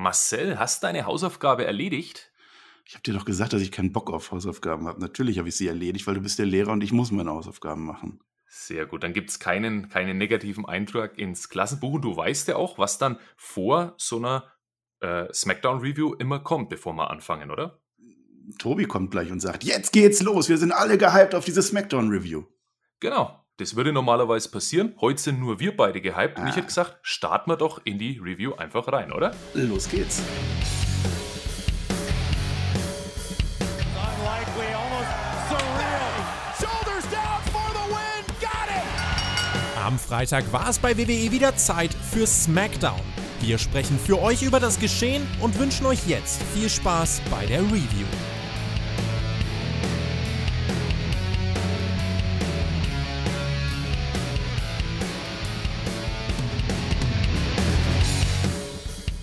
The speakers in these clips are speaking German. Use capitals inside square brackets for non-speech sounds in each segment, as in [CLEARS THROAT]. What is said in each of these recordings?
Marcel, hast deine Hausaufgabe erledigt? Ich habe dir doch gesagt, dass ich keinen Bock auf Hausaufgaben habe. Natürlich habe ich sie erledigt, weil du bist der Lehrer und ich muss meine Hausaufgaben machen. Sehr gut, dann gibt es keinen, keinen negativen Eintrag ins Klassenbuch. Und du weißt ja auch, was dann vor so einer äh, Smackdown-Review immer kommt, bevor wir anfangen, oder? Tobi kommt gleich und sagt, jetzt geht's los, wir sind alle gehypt auf diese Smackdown-Review. Genau, das würde normalerweise passieren. Heute sind nur wir beide gehypt ah. und ich hätte gesagt, starten wir doch in die Review einfach rein, oder? Los geht's. Am Freitag war es bei WWE wieder Zeit für SmackDown. Wir sprechen für euch über das Geschehen und wünschen euch jetzt viel Spaß bei der Review.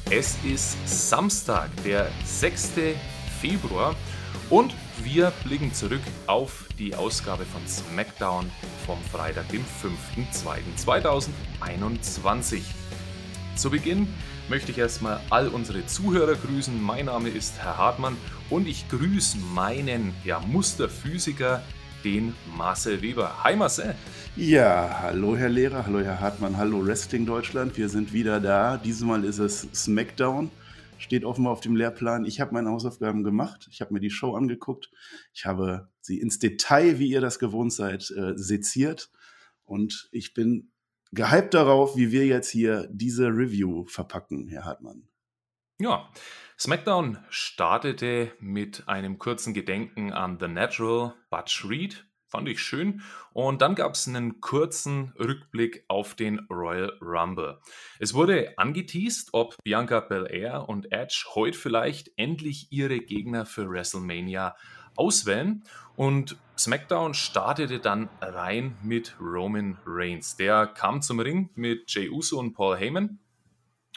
Es ist Samstag, der 6. Februar und wir blicken zurück auf die Ausgabe von SmackDown vom Freitag, dem 5.2.2021. Zu Beginn möchte ich erstmal all unsere Zuhörer grüßen. Mein Name ist Herr Hartmann und ich grüße meinen ja, Musterphysiker, den Marcel Weber. Hi Marcel. Ja, hallo Herr Lehrer, hallo Herr Hartmann, hallo Wrestling Deutschland. Wir sind wieder da. Diesmal ist es SmackDown. Steht offenbar auf dem Lehrplan. Ich habe meine Hausaufgaben gemacht. Ich habe mir die Show angeguckt. Ich habe sie ins Detail, wie ihr das gewohnt seid, äh, seziert. Und ich bin gehypt darauf, wie wir jetzt hier diese Review verpacken, Herr Hartmann. Ja, SmackDown startete mit einem kurzen Gedenken an The Natural Butch Reed. Fand ich schön. Und dann gab es einen kurzen Rückblick auf den Royal Rumble. Es wurde angeteased, ob Bianca Belair und Edge heute vielleicht endlich ihre Gegner für WrestleMania auswählen. Und SmackDown startete dann rein mit Roman Reigns. Der kam zum Ring mit Jey Uso und Paul Heyman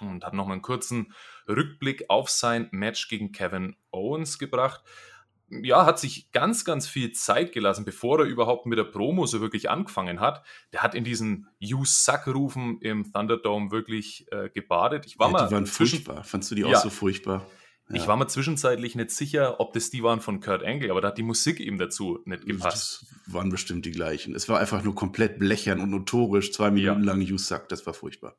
und hat nochmal einen kurzen Rückblick auf sein Match gegen Kevin Owens gebracht. Ja, hat sich ganz, ganz viel Zeit gelassen, bevor er überhaupt mit der Promo so wirklich angefangen hat. Der hat in diesen You Suck-Rufen im Thunderdome wirklich äh, gebadet. Ich war ja, mal die waren furchtbar. Fandst du die ja, auch so furchtbar? Ich war mir zwischenzeitlich nicht sicher, ob das die waren von Kurt Angle, aber da hat die Musik eben dazu nicht gepasst. Das waren bestimmt die gleichen. Es war einfach nur komplett blechern und notorisch, zwei Minuten ja. lang You Suck, das war furchtbar.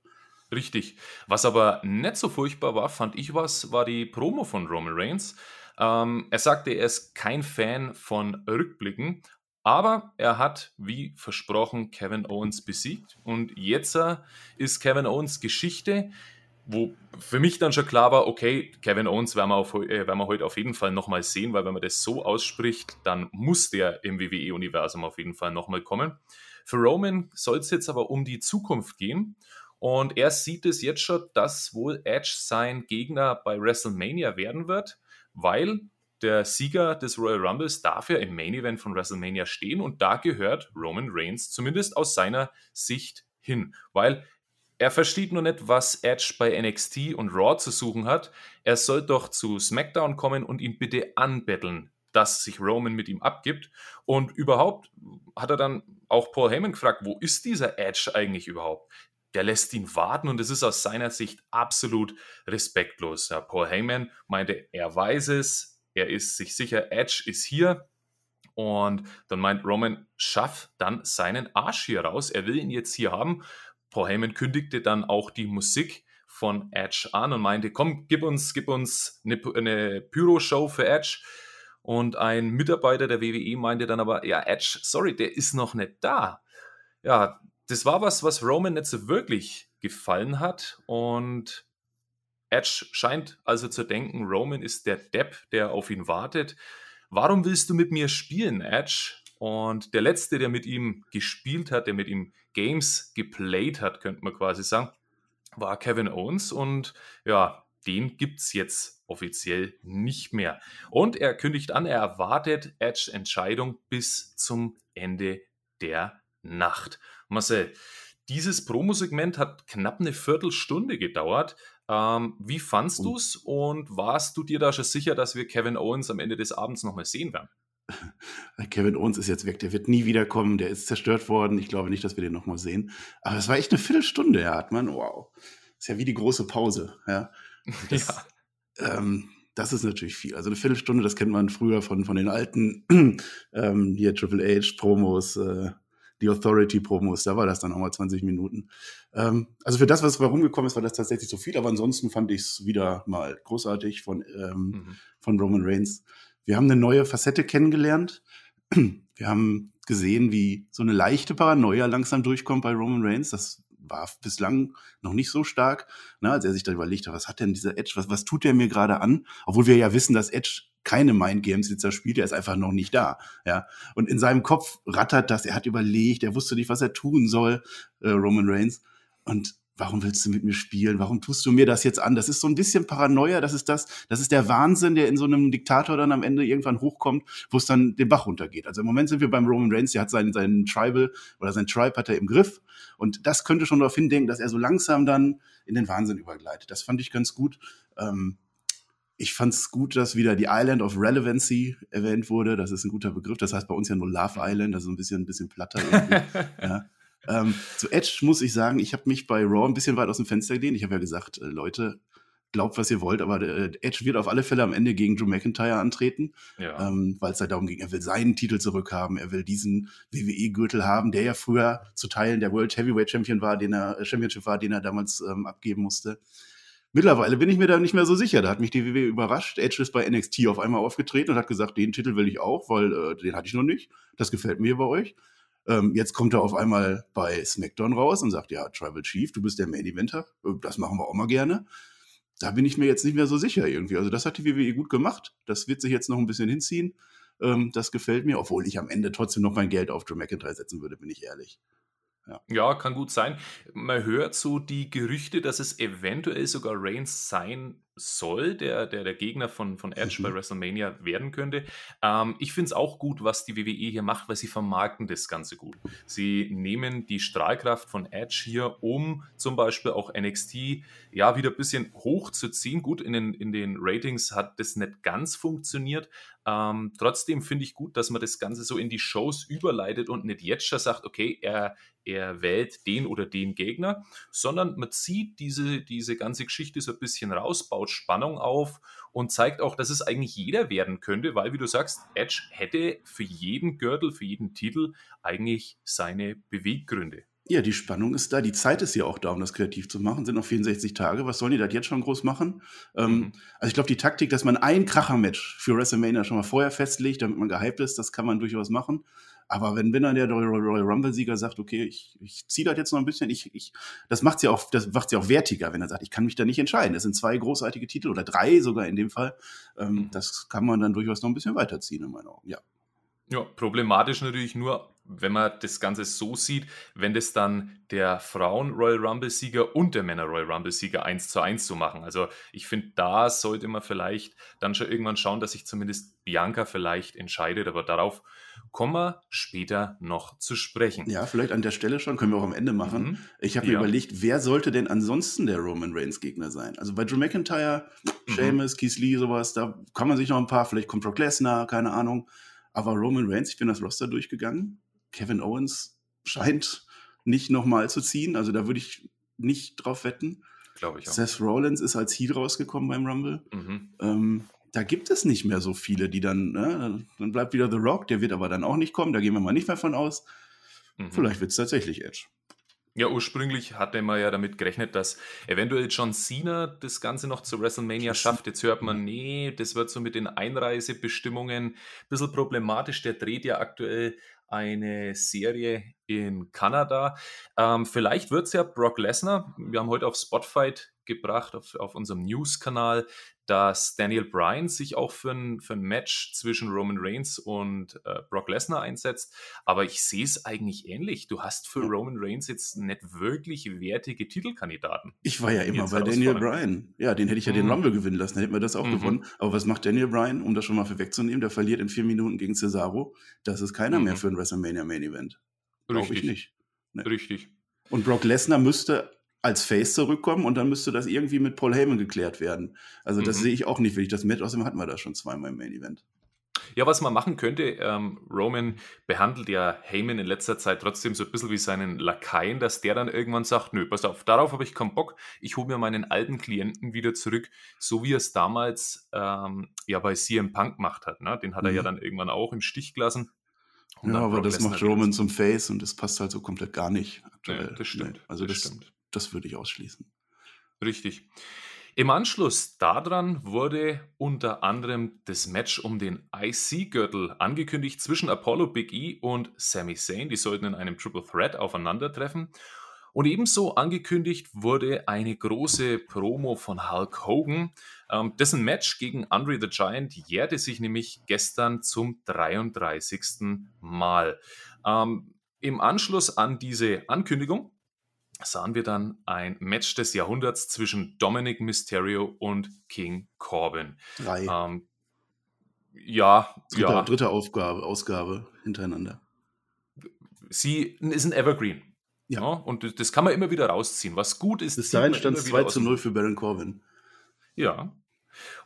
Richtig. Was aber nicht so furchtbar war, fand ich was, war die Promo von Roman Reigns. Ähm, er sagte, er ist kein Fan von Rückblicken, aber er hat, wie versprochen, Kevin Owens besiegt. Und jetzt äh, ist Kevin Owens Geschichte wo für mich dann schon klar war, okay, Kevin Owens werden wir, auf, äh, werden wir heute auf jeden Fall nochmal sehen, weil wenn man das so ausspricht, dann muss der im WWE-Universum auf jeden Fall nochmal kommen. Für Roman soll es jetzt aber um die Zukunft gehen und er sieht es jetzt schon, dass wohl Edge sein Gegner bei WrestleMania werden wird, weil der Sieger des Royal Rumbles darf ja im Main Event von WrestleMania stehen und da gehört Roman Reigns zumindest aus seiner Sicht hin, weil er versteht nur nicht, was Edge bei NXT und Raw zu suchen hat. Er soll doch zu SmackDown kommen und ihn bitte anbetteln, dass sich Roman mit ihm abgibt. Und überhaupt hat er dann auch Paul Heyman gefragt, wo ist dieser Edge eigentlich überhaupt? Der lässt ihn warten und es ist aus seiner Sicht absolut respektlos. Ja, Paul Heyman meinte, er weiß es, er ist sich sicher, Edge ist hier. Und dann meint Roman, schaff dann seinen Arsch hier raus. Er will ihn jetzt hier haben. Paul Heyman kündigte dann auch die Musik von Edge an und meinte, komm, gib uns, gib uns eine, eine Pyro-Show für Edge. Und ein Mitarbeiter der WWE meinte dann aber, ja, Edge, sorry, der ist noch nicht da. Ja, das war was, was Roman nicht so wirklich gefallen hat. Und Edge scheint also zu denken, Roman ist der Depp, der auf ihn wartet. Warum willst du mit mir spielen, Edge? Und der letzte, der mit ihm gespielt hat, der mit ihm Games geplayt hat, könnte man quasi sagen, war Kevin Owens. Und ja, den gibt es jetzt offiziell nicht mehr. Und er kündigt an, er erwartet Edge Entscheidung bis zum Ende der Nacht. Marcel, dieses Promosegment hat knapp eine Viertelstunde gedauert. Ähm, wie fandst du es und warst du dir da schon sicher, dass wir Kevin Owens am Ende des Abends nochmal sehen werden? [LAUGHS] Kevin Owens ist jetzt weg, der wird nie wiederkommen, der ist zerstört worden. Ich glaube nicht, dass wir den nochmal sehen. Aber es war echt eine Viertelstunde, Herr Hartmann. Wow. Ist ja wie die große Pause. Ja. [LAUGHS] Das, ja. ähm, das ist natürlich viel. Also eine Viertelstunde, das kennt man früher von, von den alten [CLEARS THROAT] ähm, hier Triple H Promos, äh, die Authority Promos, da war das dann auch mal 20 Minuten. Ähm, also für das, was rumgekommen ist, war das tatsächlich so viel, aber ansonsten fand ich es wieder mal großartig von, ähm, mhm. von Roman Reigns. Wir haben eine neue Facette kennengelernt. Wir haben gesehen, wie so eine leichte Paranoia langsam durchkommt bei Roman Reigns. Das war bislang noch nicht so stark, ne, als er sich da überlegt hat, was hat denn dieser Edge, was, was tut der mir gerade an? Obwohl wir ja wissen, dass Edge keine Mind Games jetzt da spielt, er ist einfach noch nicht da, ja. Und in seinem Kopf rattert das, er hat überlegt, er wusste nicht, was er tun soll, äh, Roman Reigns. Und warum willst du mit mir spielen? Warum tust du mir das jetzt an? Das ist so ein bisschen Paranoia, das ist das, das ist der Wahnsinn, der in so einem Diktator dann am Ende irgendwann hochkommt, wo es dann den Bach runtergeht. Also im Moment sind wir beim Roman Reigns, der hat seinen, seinen Tribal oder sein Tribe hat er im Griff und das könnte schon darauf hindenken, dass er so langsam dann in den Wahnsinn übergleitet. Das fand ich ganz gut. Ähm, ich fand es gut, dass wieder die Island of Relevancy erwähnt wurde. Das ist ein guter Begriff. Das heißt bei uns ja nur Love Island, also ein bisschen, ein bisschen platter. [LAUGHS] ja. Ähm, zu Edge muss ich sagen, ich habe mich bei Raw ein bisschen weit aus dem Fenster gelehnt. Ich habe ja gesagt, äh, Leute, glaubt, was ihr wollt, aber äh, Edge wird auf alle Fälle am Ende gegen Drew McIntyre antreten, ja. ähm, weil es halt darum ging, er will seinen Titel zurückhaben, er will diesen WWE-Gürtel haben, der ja früher zu Teilen der World Heavyweight Champion war, den er, äh, Championship war, den er damals ähm, abgeben musste. Mittlerweile bin ich mir da nicht mehr so sicher. Da hat mich die WWE überrascht. Edge ist bei NXT auf einmal aufgetreten und hat gesagt, den Titel will ich auch, weil äh, den hatte ich noch nicht. Das gefällt mir bei euch. Ähm, jetzt kommt er auf einmal bei SmackDown raus und sagt, ja, Tribal Chief, du bist der Main Eventer. Äh, das machen wir auch mal gerne. Da bin ich mir jetzt nicht mehr so sicher irgendwie. Also das hat die WWE gut gemacht. Das wird sich jetzt noch ein bisschen hinziehen. Ähm, das gefällt mir, obwohl ich am Ende trotzdem noch mein Geld auf Drew McIntyre setzen würde, bin ich ehrlich. Ja. ja. kann gut sein. Man hört so die Gerüchte, dass es eventuell sogar Reigns sein soll, der, der, der Gegner von, von Edge mhm. bei WrestleMania werden könnte. Ähm, ich finde es auch gut, was die WWE hier macht, weil sie vermarkten das Ganze gut. Sie nehmen die Strahlkraft von Edge hier, um zum Beispiel auch NXT ja wieder ein bisschen hochzuziehen. Gut, in den, in den Ratings hat das nicht ganz funktioniert. Ähm, trotzdem finde ich gut, dass man das Ganze so in die Shows überleitet und nicht jetzt schon sagt, okay, er, er wählt den oder den Gegner, sondern man zieht diese, diese ganze Geschichte so ein bisschen raus, baut Spannung auf und zeigt auch, dass es eigentlich jeder werden könnte, weil, wie du sagst, Edge hätte für jeden Gürtel, für jeden Titel eigentlich seine Beweggründe. Ja, die Spannung ist da, die Zeit ist ja auch da, um das kreativ zu machen. Sind noch 64 Tage. Was sollen die das jetzt schon groß machen? Ähm, mhm. also ich glaube, die Taktik, dass man ein Kracher-Match für WrestleMania schon mal vorher festlegt, damit man gehypt ist, das kann man durchaus machen. Aber wenn, wenn dann der Royal Rumble-Sieger sagt, okay, ich, ich ziehe das jetzt noch ein bisschen, ich, ich, das macht ja auch, das macht ja auch wertiger, wenn er sagt, ich kann mich da nicht entscheiden. Das sind zwei großartige Titel oder drei sogar in dem Fall. Ähm, mhm. das kann man dann durchaus noch ein bisschen weiterziehen in meinen Augen, ja. Ja, problematisch natürlich nur, wenn man das Ganze so sieht, wenn das dann der Frauen Royal Rumble Sieger und der Männer Royal Rumble Sieger eins zu eins zu machen. Also ich finde, da sollte man vielleicht dann schon irgendwann schauen, dass sich zumindest Bianca vielleicht entscheidet, aber darauf kommen wir später noch zu sprechen. Ja, vielleicht an der Stelle schon, können wir auch am Ende machen. Mhm. Ich habe mir ja. überlegt, wer sollte denn ansonsten der Roman Reigns Gegner sein? Also bei Drew McIntyre, mhm. Sheamus, Keith Lee, sowas, da kann man sich noch ein paar, vielleicht kommt Brock Lesnar, keine Ahnung. Aber Roman Reigns, ich bin das Roster durchgegangen. Kevin Owens scheint nicht nochmal zu ziehen. Also da würde ich nicht drauf wetten. Glaube ich auch. Seth Rollins ist als Heat rausgekommen beim Rumble. Mhm. Ähm, da gibt es nicht mehr so viele, die dann, ne, dann bleibt wieder The Rock, der wird aber dann auch nicht kommen, da gehen wir mal nicht mehr von aus. Mhm. Vielleicht wird es tatsächlich Edge. Ja, ursprünglich hatte man ja damit gerechnet, dass eventuell John Cena das Ganze noch zu WrestleMania schafft. Jetzt hört man, nee, das wird so mit den Einreisebestimmungen ein bisschen problematisch. Der dreht ja aktuell eine Serie in Kanada. Ähm, vielleicht wird es ja Brock Lesnar. Wir haben heute auf Spotify gebracht, auf, auf unserem News-Kanal, dass Daniel Bryan sich auch für ein, für ein Match zwischen Roman Reigns und äh, Brock Lesnar einsetzt. Aber ich sehe es eigentlich ähnlich. Du hast für Roman Reigns jetzt nicht wirklich wertige Titelkandidaten. Ich war ja immer bei Daniel Bryan. Ja, den hätte ich ja mhm. den Rumble gewinnen lassen, dann hätten wir das auch mhm. gewonnen. Aber was macht Daniel Bryan, um das schon mal vorwegzunehmen? Der verliert in vier Minuten gegen Cesaro. Das ist keiner mhm. mehr für ein WrestleMania Main Event. Glaube ich nicht. Nee. Richtig. Und Brock Lesnar müsste als Face zurückkommen und dann müsste das irgendwie mit Paul Heyman geklärt werden. Also das mhm. sehe ich auch nicht wirklich. Das Match, außerdem hatten wir das schon zweimal im Main Event. Ja, was man machen könnte, ähm, Roman behandelt ja Heyman in letzter Zeit trotzdem so ein bisschen wie seinen Lakaien, dass der dann irgendwann sagt, nö, pass auf, darauf habe ich keinen Bock, ich hole mir meinen alten Klienten wieder zurück, so wie er es damals ähm, ja bei CM Punk gemacht hat. Ne? Den hat er ja Mhm. dann irgendwann auch im Stich gelassen. Ja, aber Brock das macht Roman zum Face und das passt halt so komplett gar nicht Ja, aktuell. das stimmt. Nee, also das das, stimmt. Das würde ich ausschließen. Richtig. Im Anschluss daran wurde unter anderem das Match um den IC-Gürtel angekündigt zwischen Apollo Big E und Sami Zayn. Die sollten in einem Triple Threat aufeinandertreffen. Und ebenso angekündigt wurde eine große Promo von Hulk Hogan. Ähm, dessen Match gegen Andre the Giant jährte sich nämlich gestern zum 33. Mal. Ähm, Im Anschluss an diese Ankündigung sahen wir dann ein Match des Jahrhunderts zwischen Dominic Mysterio und King Corbin. Drei. Ähm, ja, dritte, ja, dritte Aufgabe, Ausgabe hintereinander. sie ist ein Evergreen. Ja. Ja. und das- kann man immer wieder rausziehen. Was gut ist, Bis dahin stand es immer wieder 2 aus zu dem 0 für Baron Corbin. Ja.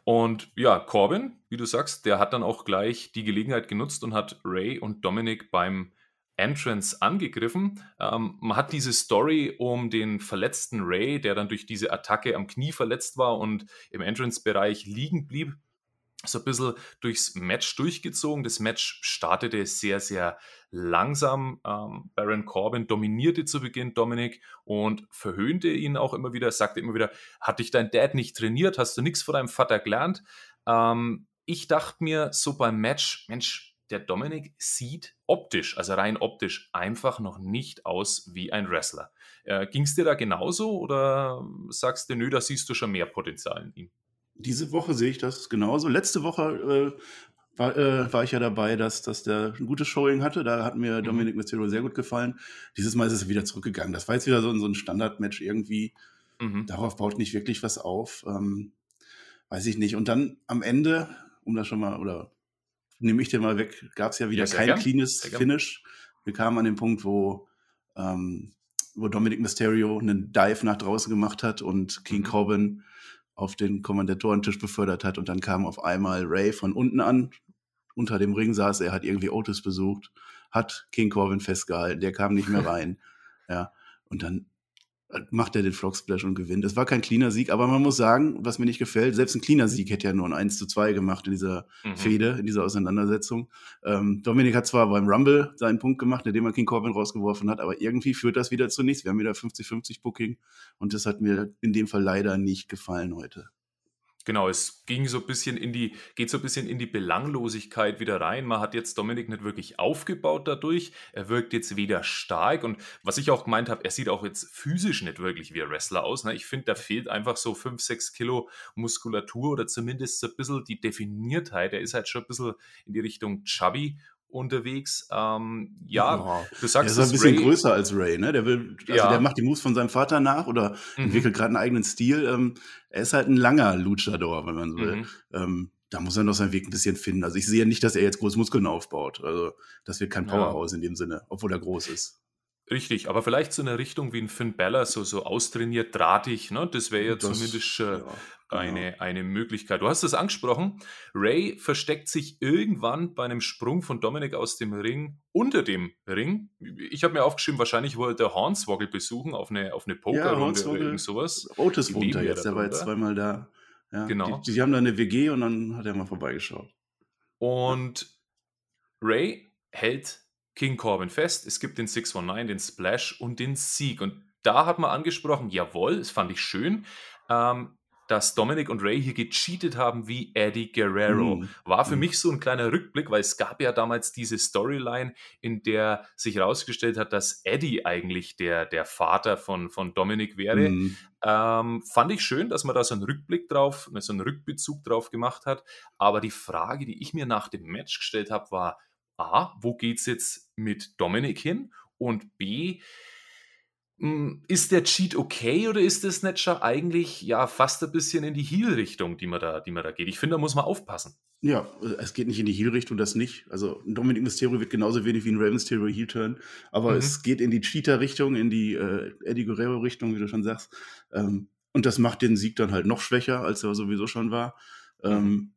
Und ja, Corbin, wie du sagst, der hat dann auch gleich die Gelegenheit genutzt und hat Ray und Dominic beim Entrance angegriffen. Ähm, man hat diese Story um den verletzten Ray, der dann durch diese Attacke am Knie verletzt war und im Entrance-Bereich liegen blieb, so ein bisschen durchs Match durchgezogen. Das Match startete sehr, sehr langsam. Ähm, Baron Corbin dominierte zu Beginn Dominic und verhöhnte ihn auch immer wieder, sagte immer wieder, hat dich dein Dad nicht trainiert? Hast du nichts von deinem Vater gelernt? Ähm, ich dachte mir so beim Match, Mensch, der Dominic sieht optisch, also rein optisch, einfach noch nicht aus wie ein Wrestler. Äh, Ging es dir da genauso oder sagst du, nö, da siehst du schon mehr Potenzial in ihm? Diese Woche sehe ich das genauso. Letzte Woche äh, war, äh, war ich ja dabei, dass, dass der ein gutes Showing hatte. Da hat mir Mhm. Dominic Mysterio sehr gut gefallen. Dieses Mal ist es wieder zurückgegangen. Das war jetzt wieder so, ein- so ein Standardmatch irgendwie. Mhm. Darauf baut nicht wirklich was auf. Ähm, weiß ich nicht. Und dann am Ende, um das schon mal, oder nehme ich den mal weg, gab es ja wieder Ja, kein gern. cleanes. Finish. Wir kamen an den Punkt, wo, ähm, wo Dominic Mysterio einen Dive nach draußen gemacht hat und King Mhm. Corbin auf den Kommandatorentisch befördert hat. Und dann kam auf einmal Ray von unten an. Unter dem Ring saß er, hat irgendwie Otis besucht, hat King Corbin festgehalten, der kam nicht mehr [LAUGHS] rein. ja, und dann macht er den Frog Splash und gewinnt. Es war kein cleaner Sieg, aber man muss sagen, was mir nicht gefällt, selbst ein cleaner Sieg hätte ja nur ein 1 zu 2 gemacht in dieser Mhm. Fehde, in dieser Auseinandersetzung. Ähm, Dominik hat zwar beim Rumble seinen Punkt gemacht, indem er King Corbin rausgeworfen hat, aber irgendwie führt das wieder zu nichts. Wir haben wieder 50-50 Booking und das hat mir in dem Fall leider nicht gefallen heute. Genau, es ging so ein bisschen in die, geht so ein bisschen in die Belanglosigkeit wieder rein. Man hat jetzt Dominik nicht wirklich aufgebaut dadurch. Er wirkt jetzt weder stark und was ich auch gemeint habe, er sieht auch jetzt physisch nicht wirklich wie ein Wrestler aus. Ne? Ich finde, da fehlt einfach so 5, 6 Kilo Muskulatur oder zumindest so ein bisschen die Definiertheit. Er ist halt schon ein bisschen in die Richtung chubby unterwegs. Ähm, ja, du Der sagst ist ein bisschen Ray- größer als Ray, ne? Der will, also Ja. der macht die Moves von seinem Vater nach oder Mhm. entwickelt gerade einen eigenen Stil. Ähm, er ist halt ein langer Luchador, wenn man so will. Mhm. Ähm, da muss er noch seinen Weg ein bisschen finden. Also ich sehe nicht, dass er jetzt groß Muskeln aufbaut. Also das wird kein Ja. Powerhouse in dem Sinne, obwohl er groß ist. Richtig, aber vielleicht so eine Richtung wie ein Finn Balor, so, so austrainiert, drahtig, ne? Das wäre ja Das- zumindest äh, ja, genau. eine, eine Möglichkeit. Du hast es angesprochen. Ray versteckt sich irgendwann bei einem Sprung von Dominik aus dem Ring unter dem Ring. Ich habe mir aufgeschrieben, wahrscheinlich wollte er Hornswoggle besuchen auf eine, auf eine Pokerrunde oder Hornswoggle. irgend sowas. Otis wohnt da ja jetzt, der war jetzt zweimal da. Ja, Genau. Die, die haben da eine WG und dann hat er mal vorbeigeschaut. Und Ray hält King Corbin fest. Es gibt den 619, den Splash und den Sieg. Und da hat man angesprochen, jawohl, das fand ich schön, ähm, dass Dominic und Ray hier gecheatet haben wie Eddie Guerrero. Mhm. War für Mhm. mich so ein kleiner Rückblick, weil es gab ja damals diese Storyline, in der sich herausgestellt hat, dass Eddie eigentlich der, der Vater von, von Dominic wäre. Mhm. Ähm, fand ich schön, dass man da so einen Rückblick drauf, so einen Rückbezug drauf gemacht hat. Aber die Frage, die ich mir nach dem Match gestellt habe, war: A, wo geht's jetzt mit Dominik hin? Und B, mh, ist der Cheat okay oder ist nicht schon eigentlich ja fast ein bisschen in die Heel-Richtung, die man da, die man da geht? Ich finde, da muss man aufpassen. Ja, äh, es geht nicht in die Heel-Richtung, das nicht. Also Dominic Mysterio wird genauso wenig wie ein Rey Mysterio Heel-Turn, aber Mhm. es geht in die Cheater-Richtung, in die äh, Eddie Guerrero-Richtung, wie du schon sagst. Ähm, und das macht den Sieg dann halt noch schwächer, als er sowieso schon war. Ähm,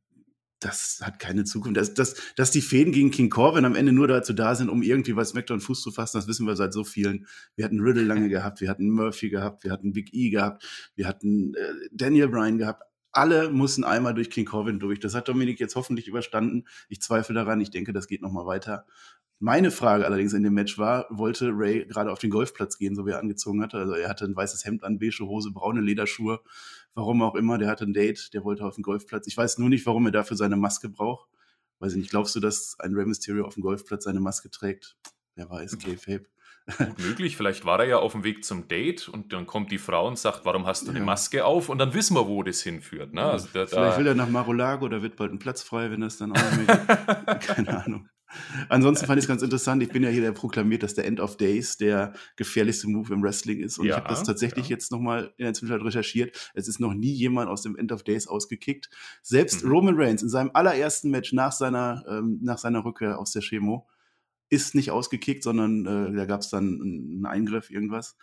das hat keine Zukunft. Dass, dass, dass die Fäden gegen King Corbin am Ende nur dazu da sind, um irgendwie was SmackDown Fuß zu fassen, das wissen wir seit so vielen. Wir hatten Riddle lange [LAUGHS] gehabt, wir hatten Murphy gehabt, wir hatten Big E gehabt, wir hatten äh, Daniel Bryan gehabt. Alle mussten einmal durch King Corbin durch. Das hat Dominik jetzt hoffentlich überstanden. Ich zweifle daran. Ich denke, das geht noch mal weiter. Meine Frage allerdings in dem Match war, wollte Ray gerade auf den Golfplatz gehen, so wie er angezogen hatte? Also er hatte ein weißes Hemd an, beige Hose, braune Lederschuhe, warum auch immer. Der hatte ein Date, der wollte auf den Golfplatz. Ich weiß nur nicht, warum er dafür seine Maske braucht. Weiß ich nicht, glaubst du, dass ein Rey Mysterio auf dem Golfplatz seine Maske trägt? Wer weiß, K-Fape. Gut [LAUGHS] möglich, vielleicht war er ja auf dem Weg zum Date und dann kommt die Frau und sagt, warum hast du eine Maske auf? Und dann wissen wir, wo das hinführt. Ne? Also da, vielleicht will er nach Marolago, da wird bald ein Platz frei, wenn das dann auch nicht mehr [LAUGHS] Keine Ahnung. Ansonsten fand ich es ganz interessant. Ich bin ja hier der proklamiert, dass der End of Days der gefährlichste Move im Wrestling ist. Und ja, ich habe das tatsächlich ja. jetzt nochmal in der Zwischenzeit recherchiert. Es ist noch nie jemand aus dem End of Days ausgekickt. Selbst mhm. Roman Reigns in seinem allerersten Match nach seiner, ähm, nach seiner Rückkehr aus der Chemo ist nicht ausgekickt, sondern äh, da gab es dann einen Eingriff, irgendwas.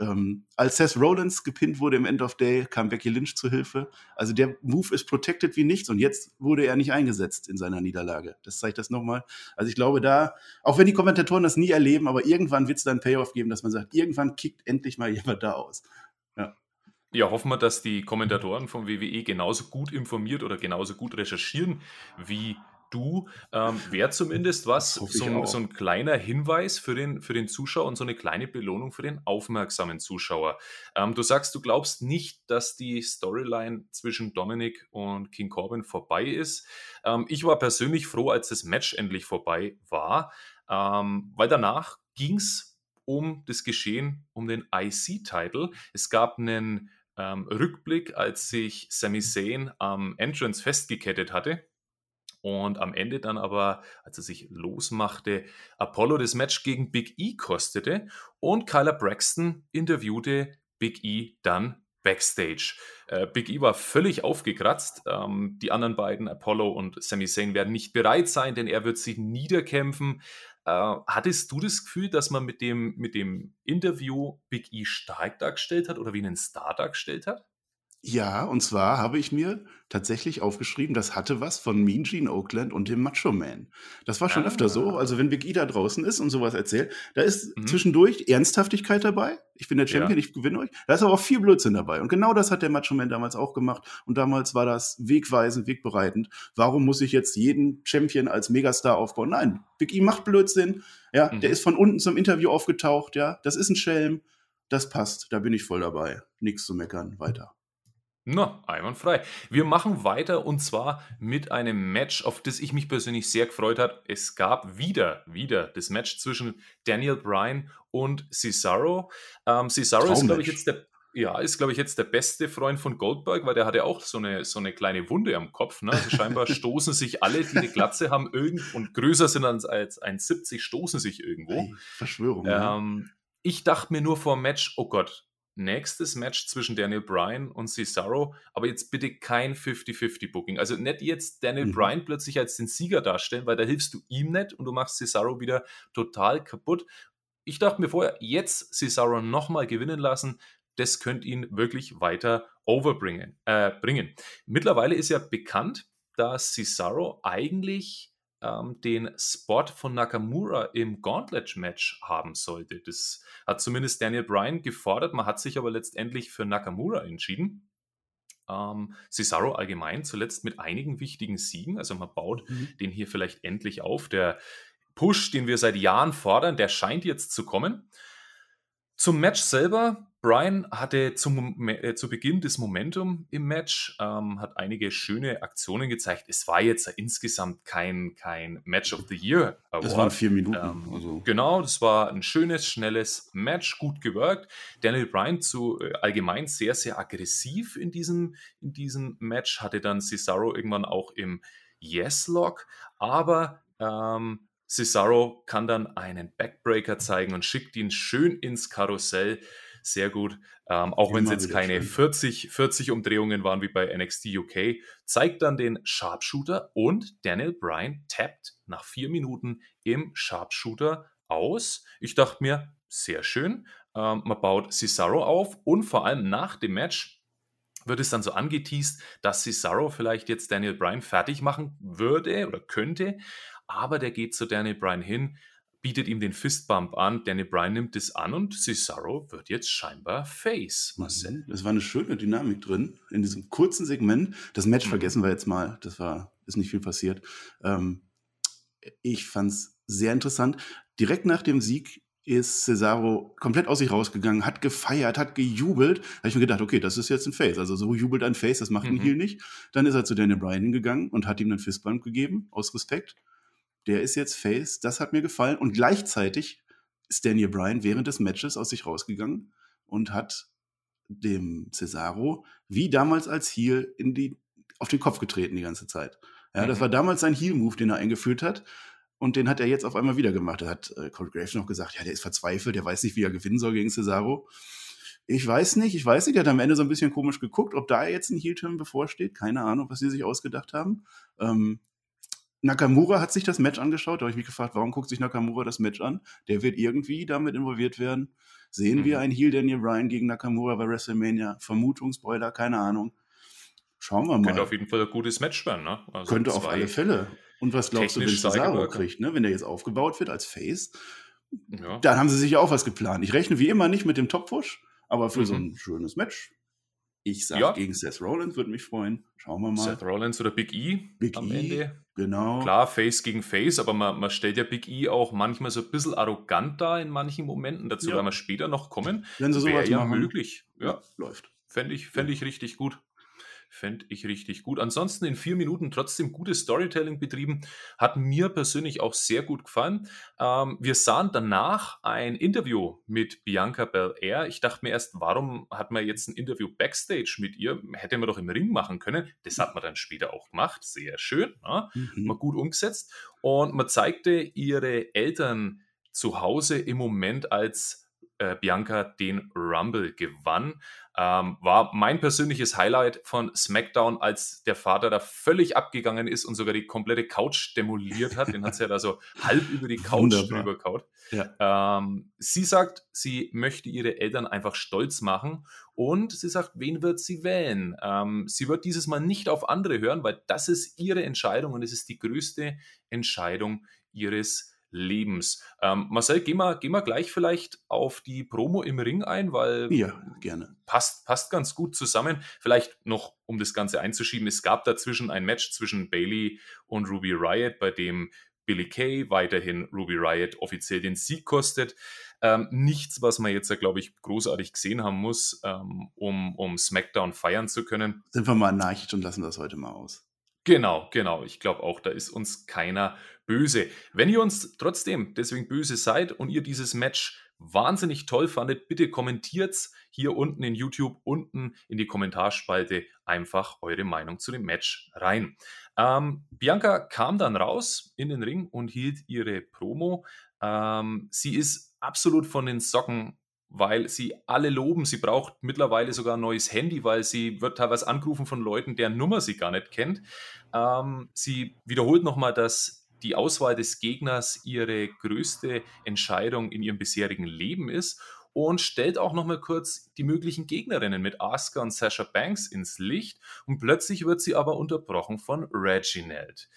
Ähm, als Seth Rollins gepinnt wurde im End of Day, kam Becky Lynch zu Hilfe. Also der Move ist protected wie nichts und jetzt wurde er nicht eingesetzt in seiner Niederlage. Das zeigt das nochmal. Also ich glaube da, auch wenn die Kommentatoren das nie erleben, aber irgendwann wird es dann Payoff geben, dass man sagt, irgendwann kickt endlich mal [LAUGHS] jemand da aus. Ja. Ja, hoffen wir, dass die Kommentatoren vom WWE genauso gut informiert oder genauso gut recherchieren wie du, ähm, wäre zumindest was, so, so, ein kleiner Hinweis für den, für den Zuschauer und so eine kleine Belohnung für den aufmerksamen Zuschauer. Ähm, du sagst, du glaubst nicht, dass die Storyline zwischen Dominic und King Corbin vorbei ist. Ähm, ich war persönlich froh, als das Match endlich vorbei war, ähm, weil danach ging es um das Geschehen, um den IC-Title. Es gab einen ähm, Rückblick, als sich Sami Zayn am Entrance festgekettet hatte und am Ende dann aber, als er sich losmachte, Apollo das Match gegen Big E kostete und Kyler Braxton interviewte Big E dann Backstage. Äh, Big E war völlig aufgekratzt. Ähm, die anderen beiden, Apollo und Sami Zayn, werden nicht bereit sein, denn er wird sich niederkämpfen. Äh, hattest du das Gefühl, dass man mit dem, mit dem Interview Big E stark dargestellt hat oder wie einen Star dargestellt hat? Ja, und zwar habe ich mir tatsächlich aufgeschrieben, das hatte was von Mean Gene Oakland und dem Macho Man. Das war schon öfter so. Ah. Also wenn Big E da draußen ist und sowas erzählt, da ist Mhm. zwischendurch Ernsthaftigkeit dabei. Ich bin der Champion, Ja. ich gewinne euch. Da ist aber auch viel Blödsinn dabei. Und genau das hat der Macho Man damals auch gemacht. Und damals war das wegweisend, wegbereitend. Warum muss ich jetzt jeden Champion als Megastar aufbauen? Nein, Big E macht Blödsinn. Ja, der mhm. ist von unten zum Interview aufgetaucht. Ja, das ist ein Schelm. Das passt. Da bin ich voll dabei. Nichts zu meckern. Weiter. Na, einwandfrei. Wir machen weiter und zwar mit einem Match, auf das ich mich persönlich sehr gefreut habe. Es gab wieder, wieder das Match zwischen Daniel Bryan und Cesaro. Ähm, Cesaro ist, glaube ich, jetzt der ja, ist, glaube ich, jetzt der beste Freund von Goldberg, weil der hatte auch so eine, so eine kleine Wunde am Kopf. Ne? Also scheinbar [LAUGHS] stoßen sich alle, die eine Glatze haben, irgend und größer sind als 1,70, stoßen sich irgendwo. Verschwörung. Ähm, ja. Ich dachte mir nur vor dem Match, oh Gott, nächstes Match zwischen Daniel Bryan und Cesaro, aber jetzt bitte kein 50-50-Booking. Also nicht jetzt Daniel mhm. Bryan plötzlich als den Sieger darstellen, weil da hilfst du ihm nicht und du machst Cesaro wieder total kaputt. Ich dachte mir vorher, jetzt Cesaro nochmal gewinnen lassen, das könnte ihn wirklich weiter overbringen. Äh, bringen. Mittlerweile ist ja bekannt, dass Cesaro eigentlich ähm, den Spot von Nakamura im Gauntlet-Match haben sollte. Das hat zumindest Daniel Bryan gefordert. Man hat sich aber letztendlich für Nakamura entschieden. Ähm, Cesaro allgemein zuletzt mit einigen wichtigen Siegen. Also man baut mhm. den hier vielleicht endlich auf. Der Push, den wir seit Jahren fordern, der scheint jetzt zu kommen. Zum Match selber Brian hatte zum, äh, zu Beginn das Momentum im Match, ähm, hat einige schöne Aktionen gezeigt. Es war jetzt insgesamt kein, kein Match of the Year. Award. Das waren vier Minuten. Ähm, also. Genau, das war ein schönes, schnelles Match, gut gewirkt. Daniel Bryan zu äh, allgemein sehr, sehr aggressiv in diesem, in diesem Match, hatte dann Cesaro irgendwann auch im Yes-Lock, aber ähm, Cesaro kann dann einen Backbreaker zeigen und schickt ihn schön ins Karussell sehr gut. Ähm, auch wenn es jetzt keine 40, 40 Umdrehungen waren wie bei NXT UK, zeigt dann den Sharpshooter und Daniel Bryan tappt nach vier Minuten im Sharpshooter aus. Ich dachte mir, sehr schön. Ähm, man baut Cesaro auf und vor allem nach dem Match wird es dann so angeteased, dass Cesaro vielleicht jetzt Daniel Bryan fertig machen würde oder könnte, aber der geht zu Daniel Bryan hin, bietet ihm den Fistbump an, Daniel Bryan nimmt es an und Cesaro wird jetzt scheinbar Face. Marcel. Es war eine schöne Dynamik drin in diesem kurzen Segment. Das Match mhm. vergessen wir jetzt mal, das war, ist nicht viel passiert. Ähm, ich fand es sehr interessant. Direkt nach dem Sieg ist Cesaro komplett aus sich rausgegangen, hat gefeiert, hat gejubelt. Da habe ich mir gedacht, okay, das ist jetzt ein Face. Also so jubelt ein Face, das macht mhm. ein Heel nicht. Dann ist er zu Daniel Bryan hingegangen und hat ihm einen Fistbump gegeben, aus Respekt der ist jetzt Face, das hat mir gefallen. Und gleichzeitig ist Daniel Bryan während des Matches aus sich rausgegangen und hat dem Cesaro, wie damals als Heel, in die, auf den Kopf getreten die ganze Zeit. Ja, mhm. das war damals sein Heel-Move, den er eingeführt hat. Und den hat er jetzt auf einmal wieder gemacht. Da hat äh, Corey Graves noch gesagt, ja, der ist verzweifelt, der weiß nicht, wie er gewinnen soll gegen Cesaro. Ich weiß nicht, ich weiß nicht, der hat am Ende so ein bisschen komisch geguckt, ob da jetzt ein Heel-Turn bevorsteht. Keine Ahnung, was sie sich ausgedacht haben. Ähm, Nakamura hat sich das Match angeschaut. Da habe ich mich gefragt, warum guckt sich Nakamura das Match an? Der wird irgendwie damit involviert werden. Sehen mhm. wir ein Heel Daniel Ryan gegen Nakamura bei WrestleMania? Vermutung, Spoiler, keine Ahnung. Schauen wir mal. Könnte auf jeden Fall ein gutes Match werden, ne? Also Könnte auf alle Fälle. Und was glaubst du, wenn Cesaro kriegt, ne? Wenn der jetzt aufgebaut wird als Face? Ja. Dann haben sie sich ja auch was geplant. Ich rechne wie immer nicht mit dem Top-Push, aber für mhm. so ein schönes Match ich sage ja. gegen Seth Rollins, würde mich freuen. Schauen wir mal. Seth Rollins oder Big E Big am e, Ende. Genau. Klar, Face gegen Face, aber man, man stellt ja Big E auch manchmal so ein bisschen arrogant da in manchen Momenten. Dazu ja. werden wir später noch kommen. Wenn sie sowas ja machen. möglich. Ja, ja läuft. Fände ich, fänd ich richtig gut. Fände ich richtig gut. Ansonsten in vier Minuten trotzdem gutes Storytelling betrieben. Hat mir persönlich auch sehr gut gefallen. Ähm, wir sahen danach ein Interview mit Bianca Belair. Ich dachte mir erst, warum hat man jetzt ein Interview backstage mit ihr? Hätte man doch im Ring machen können. Das hat man dann später auch gemacht. Sehr schön. Ne? Mhm. Mal gut umgesetzt. Und man zeigte ihre Eltern zu Hause im Moment als äh, Bianca den Rumble gewann. Ähm, war mein persönliches Highlight von SmackDown, als der Vater da völlig abgegangen ist und sogar die komplette Couch demoliert hat. Den hat sie ja da so [LAUGHS] halb über die Couch drüber kaut. Ja. Ähm, sie sagt, sie möchte ihre Eltern einfach stolz machen und sie sagt, wen wird sie wählen? Ähm, sie wird dieses Mal nicht auf andere hören, weil das ist ihre Entscheidung und es ist die größte Entscheidung ihres Lebens. Ähm, Marcel, geh mal, geh mal gleich vielleicht auf die Promo im Ring ein, weil ja, gerne. Passt, passt ganz gut zusammen. Vielleicht noch, um das Ganze einzuschieben, es gab dazwischen ein Match zwischen Bailey und Ruby Riot, bei dem Billy Kay weiterhin Ruby Riot offiziell den Sieg kostet. Ähm, nichts, was man jetzt, glaube ich, großartig gesehen haben muss, ähm, um, um SmackDown feiern zu können. Sind wir mal Nachricht und lassen das heute mal aus. Genau, genau. Ich glaube auch, da ist uns keiner böse. Wenn ihr uns trotzdem deswegen böse seid und ihr dieses Match wahnsinnig toll fandet, bitte kommentiert's hier unten in YouTube, unten in die Kommentarspalte einfach eure Meinung zu dem Match rein. Ähm, Bianca kam dann raus in den Ring und hielt ihre Promo. Ähm, sie ist absolut von den Socken weil sie alle loben. Sie braucht mittlerweile sogar ein neues Handy, weil sie wird teilweise angerufen von Leuten, deren Nummer sie gar nicht kennt. Ähm, sie wiederholt nochmal, dass die Auswahl des Gegners ihre größte Entscheidung in ihrem bisherigen Leben ist und stellt auch nochmal kurz die möglichen Gegnerinnen mit Asuka und Sasha Banks ins Licht und plötzlich wird sie aber unterbrochen von Reginald.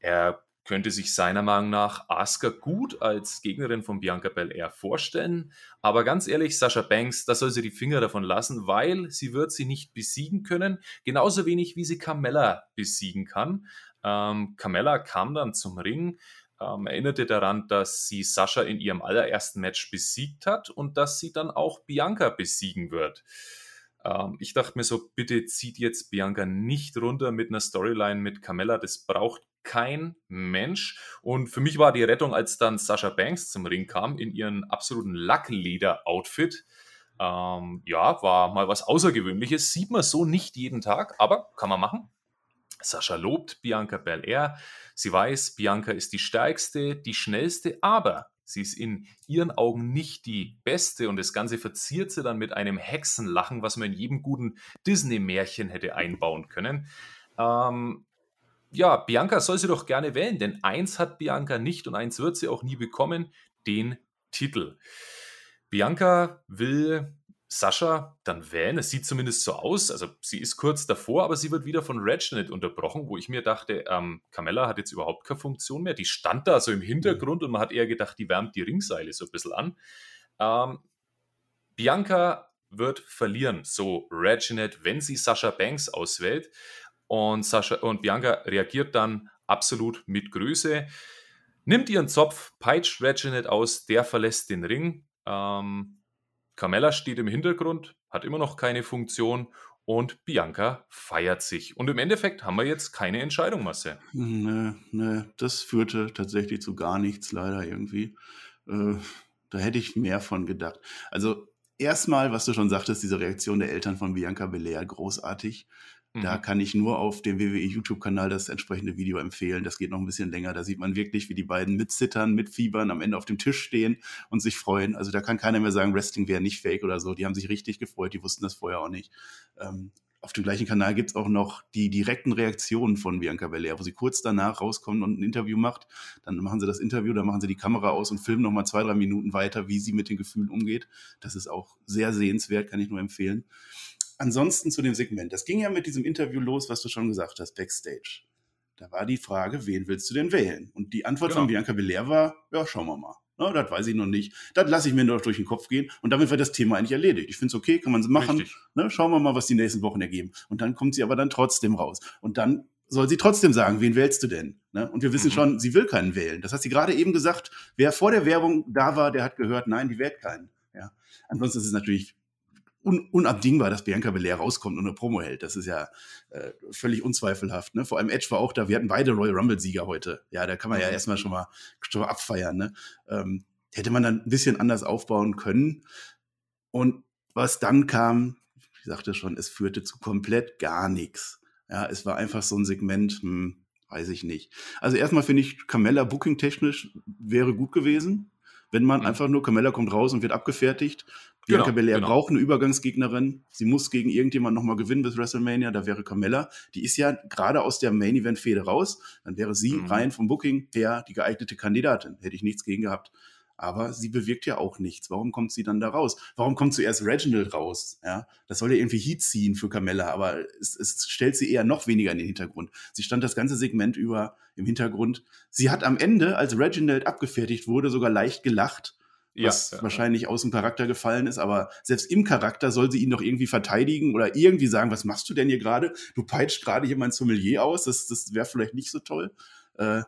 Er könnte sich seiner Meinung nach Asuka gut als Gegnerin von Bianca Belair vorstellen. Aber ganz ehrlich, Sasha Banks, da soll sie die Finger davon lassen, weil sie wird sie nicht besiegen können. Genauso wenig wie sie Carmella besiegen kann. Ähm, Carmella kam dann zum Ring, ähm, erinnerte daran, dass sie Sascha in ihrem allerersten Match besiegt hat und dass sie dann auch Bianca besiegen wird. Ähm, ich dachte mir so, bitte zieht jetzt Bianca nicht runter mit einer Storyline mit Carmella. Das braucht kein Mensch. Und für mich war die Rettung, als dann Sasha Banks zum Ring kam in ihren absoluten Lackleder-Outfit. Ähm, ja, war mal was Außergewöhnliches. Sieht man so nicht jeden Tag, aber kann man machen. Sascha lobt Bianca Belair. Sie weiß, Bianca ist die stärkste, die schnellste, aber sie ist in ihren Augen nicht die beste und das Ganze verziert sie dann mit einem Hexenlachen, was man in jedem guten Disney-Märchen hätte einbauen können. Ähm, ja, Bianca soll sie doch gerne wählen, denn eins hat Bianca nicht und eins wird sie auch nie bekommen, den Titel. Bianca will Sascha dann wählen. Es sieht zumindest so aus. Also sie ist kurz davor, aber sie wird wieder von Reginald unterbrochen, wo ich mir dachte, ähm, Carmella hat jetzt überhaupt keine Funktion mehr. Die stand da so im Hintergrund und man hat eher gedacht, die wärmt die Ringseile so ein bisschen an. Ähm, Bianca wird verlieren, so Reginald, wenn sie Sascha Banks auswählt. Und, Sascha, und Bianca reagiert dann absolut mit Größe, nimmt ihren Zopf, peitscht Reginald aus, der verlässt den Ring. Ähm, Carmella steht im Hintergrund, hat immer noch keine Funktion und Bianca feiert sich. Und im Endeffekt haben wir jetzt keine Entscheidung, Marcel. Nee, nee, das führte tatsächlich zu gar nichts, leider irgendwie. Äh, da hätte ich mehr von gedacht. Also, erstmal, was du schon sagtest, diese Reaktion der Eltern von Bianca Belair, großartig. Da mhm. kann ich nur auf dem WWE YouTube-Kanal das entsprechende Video empfehlen. Das geht noch ein bisschen länger. Da sieht man wirklich, wie die beiden mitzittern, mitfiebern, am Ende auf dem Tisch stehen und sich freuen. Also da kann keiner mehr sagen, Wrestling wäre nicht fake oder so. Die haben sich richtig gefreut, die wussten das vorher auch nicht. Ähm, auf dem gleichen Kanal gibt es auch noch die direkten Reaktionen von Bianca Belair, wo sie kurz danach rauskommt und ein Interview macht. Dann machen sie das Interview, dann machen sie die Kamera aus und filmen nochmal zwei, drei Minuten weiter, wie sie mit den Gefühlen umgeht. Das ist auch sehr sehenswert, kann ich nur empfehlen ansonsten zu dem Segment. Das ging ja mit diesem Interview los, was du schon gesagt hast, Backstage. Da war die Frage, wen willst du denn wählen? Und die Antwort genau. von Bianca Belair war, ja, schauen wir mal. No, das weiß ich noch nicht. Das lasse ich mir noch durch den Kopf gehen. Und damit wird das Thema eigentlich erledigt. Ich finde es okay, kann man es machen. Ne, schauen wir mal, was die nächsten Wochen ergeben. Und dann kommt sie aber dann trotzdem raus. Und dann soll sie trotzdem sagen, wen wählst du denn? Ne? Und wir wissen mhm. schon, sie will keinen wählen. Das hat sie gerade eben gesagt. Wer vor der Werbung da war, der hat gehört, nein, die wählt keinen. Ja. Ansonsten ist es natürlich un unabdingbar, dass Bianca Belair rauskommt und eine Promo hält. Das ist ja äh, völlig unzweifelhaft. Ne? Vor allem Edge war auch da. Wir hatten beide Royal Rumble-Sieger heute. Ja, da kann man ja mhm. erstmal schon mal, schon mal abfeiern. Ne? Ähm, hätte man dann ein bisschen anders aufbauen können. Und was dann kam, ich sagte schon, es führte zu komplett gar nichts. Ja, es war einfach so ein Segment, hm, weiß ich nicht. Also erstmal finde ich, Carmella booking-technisch wäre gut gewesen wenn man mhm. einfach nur, Carmella kommt raus und wird abgefertigt. Bianca genau, Belair genau. braucht eine Übergangsgegnerin. Sie muss gegen irgendjemand nochmal gewinnen bis WrestleMania. Da wäre Carmella. Die ist ja gerade aus der Main Event Fehde raus. Dann wäre sie mhm. rein vom Booking her die geeignete Kandidatin. Hätte ich nichts gegen gehabt aber sie bewirkt ja auch nichts. Warum kommt sie dann da raus? Warum kommt zuerst Reginald raus? Ja, das soll ja irgendwie Heat ziehen für Carmella, aber es, es stellt sie eher noch weniger in den Hintergrund. Sie stand das ganze Segment über im Hintergrund. Sie hat am Ende, als Reginald abgefertigt wurde, sogar leicht gelacht. Was ja, ja, wahrscheinlich aus dem Charakter gefallen ist, aber selbst im Charakter soll sie ihn doch irgendwie verteidigen oder irgendwie sagen, was machst du denn hier gerade? Du peitscht gerade jemand Sommelier aus, das, das wäre vielleicht nicht so toll. Äh,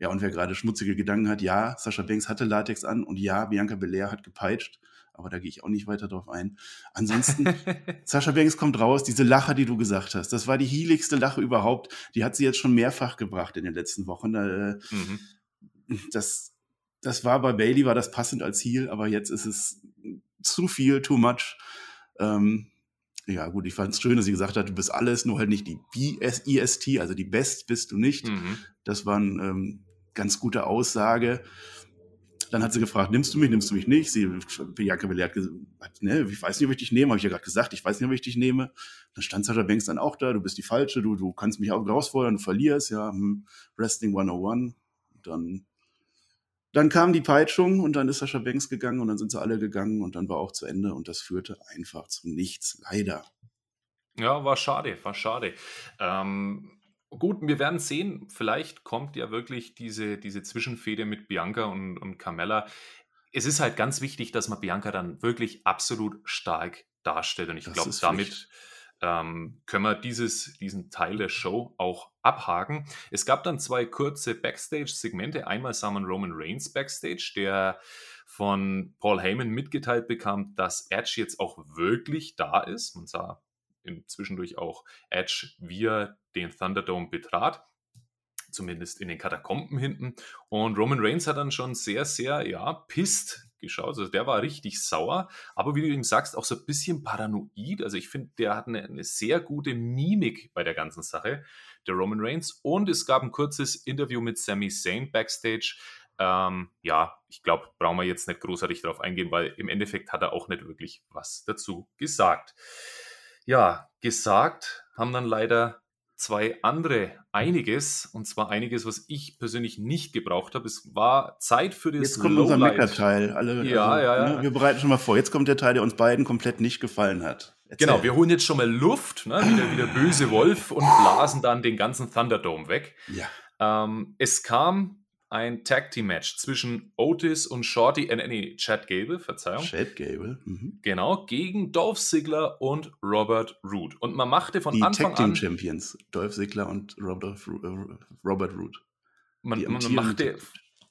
ja, und wer gerade schmutzige Gedanken hat, ja, Sascha Banks hatte Latex an und ja, Bianca Belair hat gepeitscht. Aber da gehe ich auch nicht weiter drauf ein. Ansonsten, [LAUGHS] Sascha Banks kommt raus, diese Lache, die du gesagt hast, das war die hieligste Lache überhaupt. Die hat sie jetzt schon mehrfach gebracht in den letzten Wochen. Äh, mhm. Das, das war bei Bailey, war das passend als Heel, aber jetzt ist es zu viel, too much. Ähm, ja, gut, ich fand es schön, dass sie gesagt hat, du bist alles, nur halt nicht die BSIST, also die Best bist du nicht. Mhm. Das waren ähm, ganz gute Aussage. Dann hat sie gefragt, nimmst du mich, nimmst du mich nicht? Sie, Bianca Belair hat gesagt, ne, ich weiß nicht, ob ich dich nehme, habe ich ja gerade gesagt, ich weiß nicht, ob ich dich nehme. Dann stand Sascha Banks dann auch da, du bist die Falsche, du, du kannst mich auch herausfordern, du verlierst, ja, hm, Wrestling 101. Dann, dann kam die Peitschung und dann ist Sascha Banks gegangen und dann sind sie alle gegangen und dann war auch zu Ende und das führte einfach zu nichts, leider. Ja, war schade, war schade. Ähm, Gut, wir werden sehen. Vielleicht kommt ja wirklich diese, diese Zwischenfehde mit Bianca und, und Carmella. Es ist halt ganz wichtig, dass man Bianca dann wirklich absolut stark darstellt. Und ich glaube, damit ähm, können wir dieses, diesen Teil der Show auch abhaken. Es gab dann zwei kurze Backstage-Segmente. Einmal sah man Roman Reigns Backstage, der von Paul Heyman mitgeteilt bekam, dass Edge jetzt auch wirklich da ist. Man sah zwischendurch auch Edge via den Thunderdome betrat. Zumindest in den Katakomben hinten. Und Roman Reigns hat dann schon sehr, sehr, ja, pisst geschaut. Also der war richtig sauer, aber wie du ihm sagst, auch so ein bisschen paranoid. Also ich finde, der hat eine, eine, sehr gute Mimik bei der ganzen Sache, der Roman Reigns. Und es gab ein kurzes Interview mit Sami Zayn backstage. Ähm, ja, ich glaube, brauchen wir jetzt nicht großartig darauf eingehen, weil im Endeffekt hat er auch nicht wirklich was dazu gesagt. Ja, gesagt haben dann leider zwei andere einiges, und zwar einiges, was ich persönlich nicht gebraucht habe. Es war Zeit für das Jetzt kommt unser Mecker-Teil. Alle, ja, also, ja, ja. Ne, wir bereiten schon mal vor. Jetzt kommt der Teil, der uns beiden komplett nicht gefallen hat. Erzähl. Genau, wir holen jetzt schon mal Luft, ne, wieder, wieder böse Wolf und blasen dann den ganzen Thunderdome weg. Ja. Ähm, es kam ein Tag Team Match zwischen Otis und Shorty, äh, nee, Chad Gable, Verzeihung. Chad Gable, mhm. Genau, gegen Dolph Ziggler und Robert Root. Und man machte von Die Anfang Tag Team an. Champions, Dolph Ziggler und Robert, äh, Robert Root. Man, man machte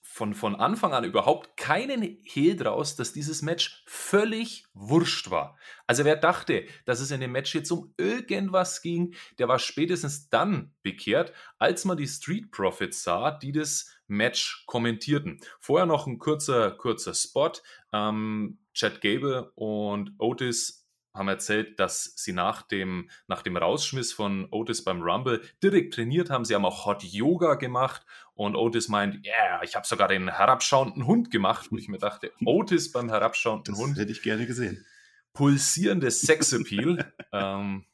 von, von Anfang an überhaupt keinen Hehl draus, dass dieses Match völlig wurscht war. Also wer dachte, dass es in dem Match jetzt um irgendwas ging, der war spätestens dann bekehrt, als man die Street Profits sah, die das Match kommentierten. Vorher noch ein kurzer, kurzer Spot. Ähm, Chad Gable und Otis haben erzählt, dass sie nach dem, nach dem Rausschmiss von Otis beim Rumble direkt trainiert haben. Sie haben auch Hot Yoga gemacht und Otis meint, ja, yeah, ich habe sogar den herabschauenden Hund gemacht, wo ich mir dachte, [LAUGHS] Otis beim herabschauenden Das Hund, hätte ich gerne gesehen. pulsierendes Sexappeal. [LAUGHS] ähm,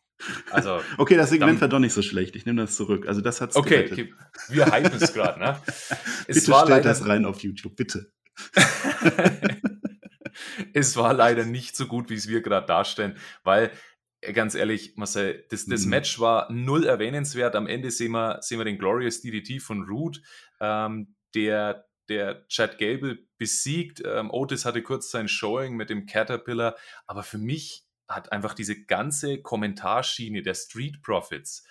also, [LAUGHS] Okay, das Segment Dann- war doch nicht so schlecht. Ich nehme das zurück. Also das hat's okay, okay, wir hypen es gerade, ne? [LAUGHS] Es Bitte war stellt leider das rein auf YouTube, bitte. [LAUGHS] es war leider nicht so gut, wie es wir gerade darstellen, weil äh, ganz ehrlich, Marcel, das, das Mhm. Match war null erwähnenswert. Am Ende sehen wir, sehen wir den Glorious DDT von Root, ähm, der, der Chad Gable besiegt. Ähm, Otis hatte kurz sein Showing mit dem Caterpillar, aber für mich hat einfach diese ganze Kommentarschiene der Street Profits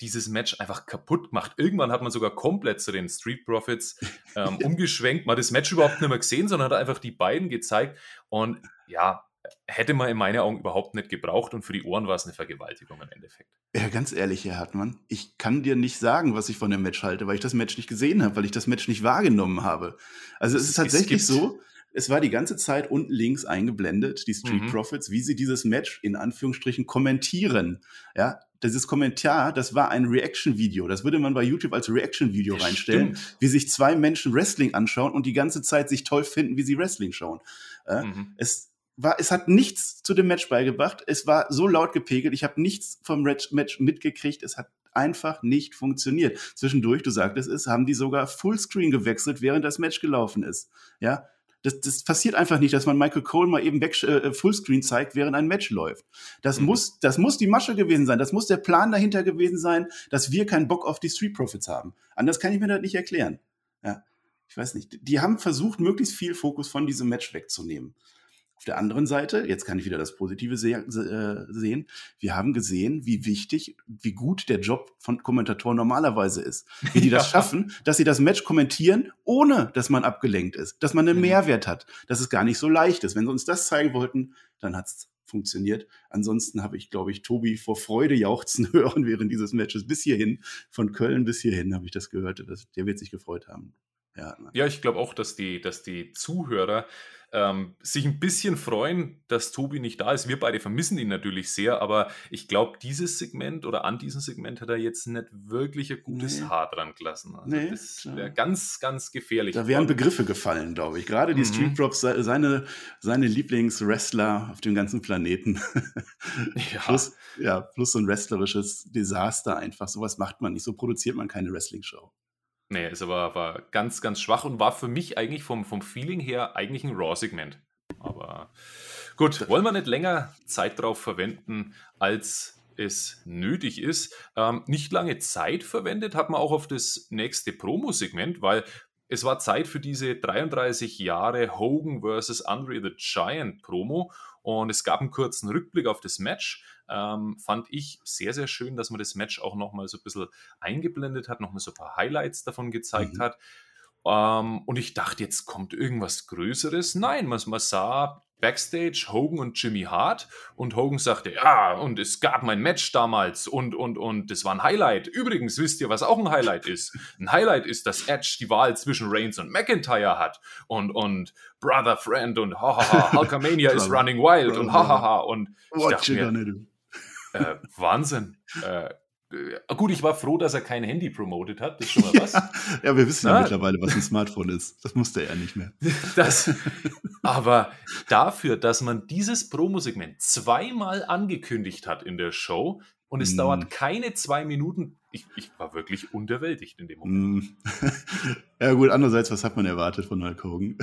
dieses Match einfach kaputt gemacht. Irgendwann hat man sogar komplett zu den Street Profits [LAUGHS] ähm, umgeschwenkt, man hat das Match überhaupt nicht mehr gesehen, sondern hat einfach die beiden gezeigt und ja, hätte man in meinen Augen überhaupt nicht gebraucht und für die Ohren war es eine Vergewaltigung im Endeffekt. Ja, ganz ehrlich, Herr Hartmann, ich kann dir nicht sagen, was ich von dem Match halte, weil ich das Match nicht gesehen habe, weil ich das Match nicht wahrgenommen habe. Also es Es- ist es tatsächlich gibt- so, es war die ganze Zeit unten links eingeblendet, die Street Mhm. Profits, wie sie dieses Match in Anführungsstrichen kommentieren. Ja, dieses Kommentar, das war ein Reaction-Video. Das würde man bei YouTube als Reaction-Video reinstellen, stimmt. wie sich zwei Menschen Wrestling anschauen und die ganze Zeit sich toll finden, wie sie Wrestling schauen. Ja, Mhm. es war, es hat nichts zu dem Match beigebracht. Es war so laut gepegelt. Ich habe nichts vom Red- Match mitgekriegt. Es hat einfach nicht funktioniert. Zwischendurch, du sagtest es, haben die sogar Fullscreen gewechselt, während das Match gelaufen ist. Ja, das, das passiert einfach nicht, dass man Michael Cole mal eben weg, äh, Fullscreen zeigt, während ein Match läuft. Das Mhm. muss, das muss die Masche gewesen sein. Das muss der Plan dahinter gewesen sein, dass wir keinen Bock auf die Street Profits haben. Anders kann ich mir das nicht erklären. Ja, ich weiß nicht. Die haben versucht, möglichst viel Fokus von diesem Match wegzunehmen. Auf der anderen Seite, jetzt kann ich wieder das Positive äh, sehen, wir haben gesehen, wie wichtig, wie gut der Job von Kommentatoren normalerweise ist. Wie die [LAUGHS] das schaffen, dass sie das Match kommentieren, ohne dass man abgelenkt ist, dass man einen Mhm. Mehrwert hat, dass es gar nicht so leicht ist. Wenn sie uns das zeigen wollten, dann hat es funktioniert. Ansonsten habe ich, glaube ich, Tobi vor Freude jauchzen [LAUGHS] hören während dieses Matches bis hierhin. Von Köln bis hierhin habe ich das gehört. Das, der wird sich gefreut haben. Ja, Ja, ich glaube auch, dass die, dass die Zuhörer ähm, sich ein bisschen freuen, dass Tobi nicht da ist. Wir beide vermissen ihn natürlich sehr, aber ich glaube, dieses Segment oder an diesem Segment hat er jetzt nicht wirklich ein gutes Nee. Haar dran gelassen. Also Nee, das wäre ganz, ganz gefährlich. Da wären Begriffe gefallen, glaube ich. Gerade die Mhm. Street Props, se- seine, seine Lieblingswrestler auf dem ganzen Planeten. [LAUGHS] Ja. plus, ja, plus so ein wrestlerisches Desaster einfach. Sowas macht man nicht. So produziert man keine Wrestling-Show. Nee, ist aber war ganz, ganz schwach und war für mich eigentlich vom, vom Feeling her eigentlich ein Raw-Segment. Aber gut, wollen wir nicht länger Zeit drauf verwenden, als es nötig ist. Ähm, nicht lange Zeit verwendet hat man auch auf das nächste Promo-Segment, weil es war Zeit für diese 33 Jahre Hogan vs. Andre the Giant Promo und es gab einen kurzen Rückblick auf das Match. Ähm, fand ich sehr, sehr schön, dass man das Match auch nochmal so ein bisschen eingeblendet hat, nochmal so ein paar Highlights davon gezeigt Mhm. hat. Ähm, und ich dachte, jetzt kommt irgendwas Größeres. Nein, man, man sah Backstage Hogan und Jimmy Hart und Hogan sagte, ja, und es gab mein Match damals und, und, und das war ein Highlight. Übrigens, wisst ihr, was auch ein Highlight ist? Ein Highlight ist, dass Edge die Wahl zwischen Reigns und McIntyre hat und, und Brother Friend und hahaha, [LAUGHS] Hulkamania is running wild und hahaha und ich dachte mir, äh, Wahnsinn. Äh, gut, ich war froh, dass er kein Handy promotet hat, das ist schon mal [LAUGHS] was. Ja, wir wissen ja Na? mittlerweile, was ein Smartphone ist. Das musste er nicht mehr. [LAUGHS] Das, aber dafür, dass man dieses Promosegment zweimal angekündigt hat in der Show, Und es mm. dauert keine zwei Minuten. Ich, ich, war wirklich unterwältigt in dem Moment. Mm. [LAUGHS] ja, gut, andererseits, was hat man erwartet von Hulk Hogan?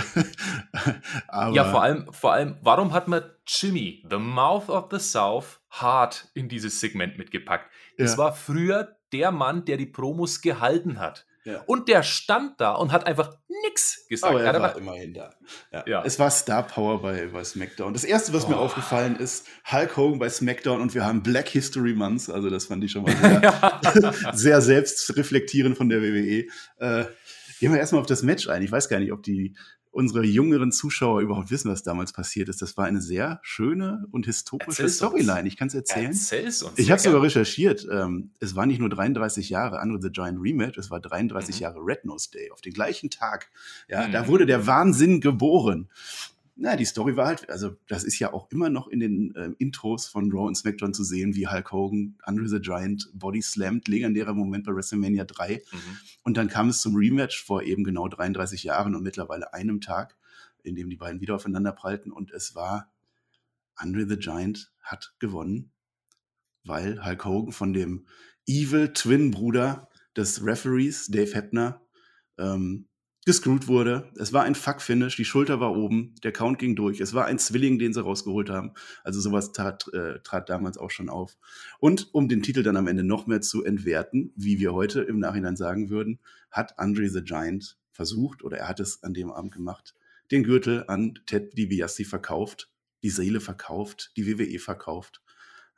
ja, vor allem, vor allem, warum hat man Jimmy, the Mouth of the South, hart in dieses Segment mitgepackt? Es ja. war früher der Mann, der die Promos gehalten hat. Ja. Und der stand da und hat einfach nichts gesagt. Aber er, er war immerhin da. Ja. ja. Es war Star Power bei, bei SmackDown. Das erste, was oh. mir aufgefallen ist, Hulk Hogan bei SmackDown und wir haben Black History Months. Also das fand ich schon mal [LAUGHS] sehr, [LAUGHS] sehr selbstreflektierend von der WWE. Äh, gehen wir erstmal auf das Match ein. Ich weiß gar nicht, ob die unsere jüngeren Zuschauer überhaupt wissen, was damals passiert ist. Das war eine sehr schöne und historische Erzähl's Storyline. Ich kann es erzählen. Erzähl's uns. Ich habe sogar recherchiert. Ähm, es war nicht nur 33 Jahre Under the Giant Rematch, es war 33 mhm. Jahre Red Nose Day. Auf den gleichen Tag. Ja, mhm. da wurde der Wahnsinn geboren na, die Story war halt, also das ist ja auch immer noch in den äh, Intros von Raw und SmackDown zu sehen, wie Hulk Hogan Andre the Giant Body slammt, legendärer Moment bei WrestleMania 3. Mhm. Und dann kam es zum Rematch vor eben genau 33 Jahren und mittlerweile einem Tag, in dem die beiden wieder aufeinander prallten. Und es war Andre the Giant hat gewonnen, weil Hulk Hogan von dem Evil Twin Bruder des Referees, Dave Hebner, ähm, gescrewt wurde. Es war ein Fuck-Finish, die Schulter war oben, der Count ging durch. Es war ein Zwilling, den sie rausgeholt haben. Also sowas tat, äh, trat damals auch schon auf. Und um den Titel dann am Ende noch mehr zu entwerten, wie wir heute im Nachhinein sagen würden, hat Andre the Giant versucht, oder er hat es an dem Abend gemacht, den Gürtel an Ted DiBiase verkauft, die Seele verkauft, die WWE verkauft.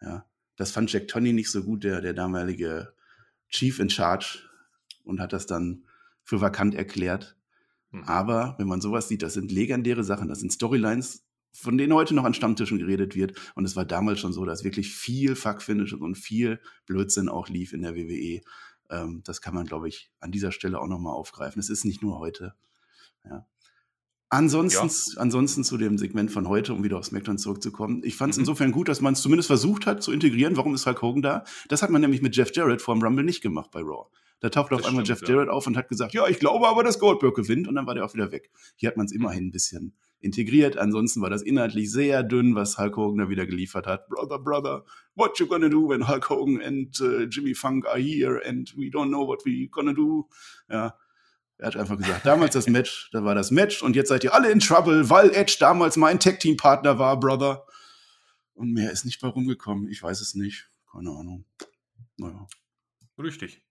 Ja, das fand Jack Tony nicht so gut, der, der damalige Chief in Charge, und hat das dann für vakant erklärt. Mhm. Aber wenn man sowas sieht, das sind legendäre Sachen, das sind Storylines, von denen heute noch an Stammtischen geredet wird. Und es war damals schon so, dass wirklich viel Fuckfinish und viel Blödsinn auch lief in der WWE. Ähm, das kann man, glaube ich, an dieser Stelle auch nochmal aufgreifen. Es ist nicht nur heute. Ja. Ansonsten, ja. ansonsten zu dem Segment von heute, um wieder auf SmackDown zurückzukommen. Ich fand es mhm. insofern gut, dass man es zumindest versucht hat zu integrieren. Warum ist Hulk Hogan da? Das hat man nämlich mit Jeff Jarrett vor dem Rumble nicht gemacht bei Raw. Da taucht auf einmal stimmt, Jeff Jarrett ja. auf und hat gesagt, ja, ich glaube aber, dass Goldberg gewinnt. Und dann war der auch wieder weg. Hier hat man es immerhin ein bisschen integriert. Ansonsten war das inhaltlich sehr dünn, was Hulk Hogan da wieder geliefert hat. Brother, brother, what you gonna do when Hulk Hogan and uh, Jimmy Funk are here and we don't know what we gonna do? Ja, er hat einfach gesagt, damals das [LAUGHS] Match, da war das Match und jetzt seid ihr alle in Trouble, weil Edge damals mein Tag-Team-Partner war, Brother. Und mehr ist nicht bei rumgekommen. Ich weiß es nicht. Keine Ahnung. Naja. Richtig.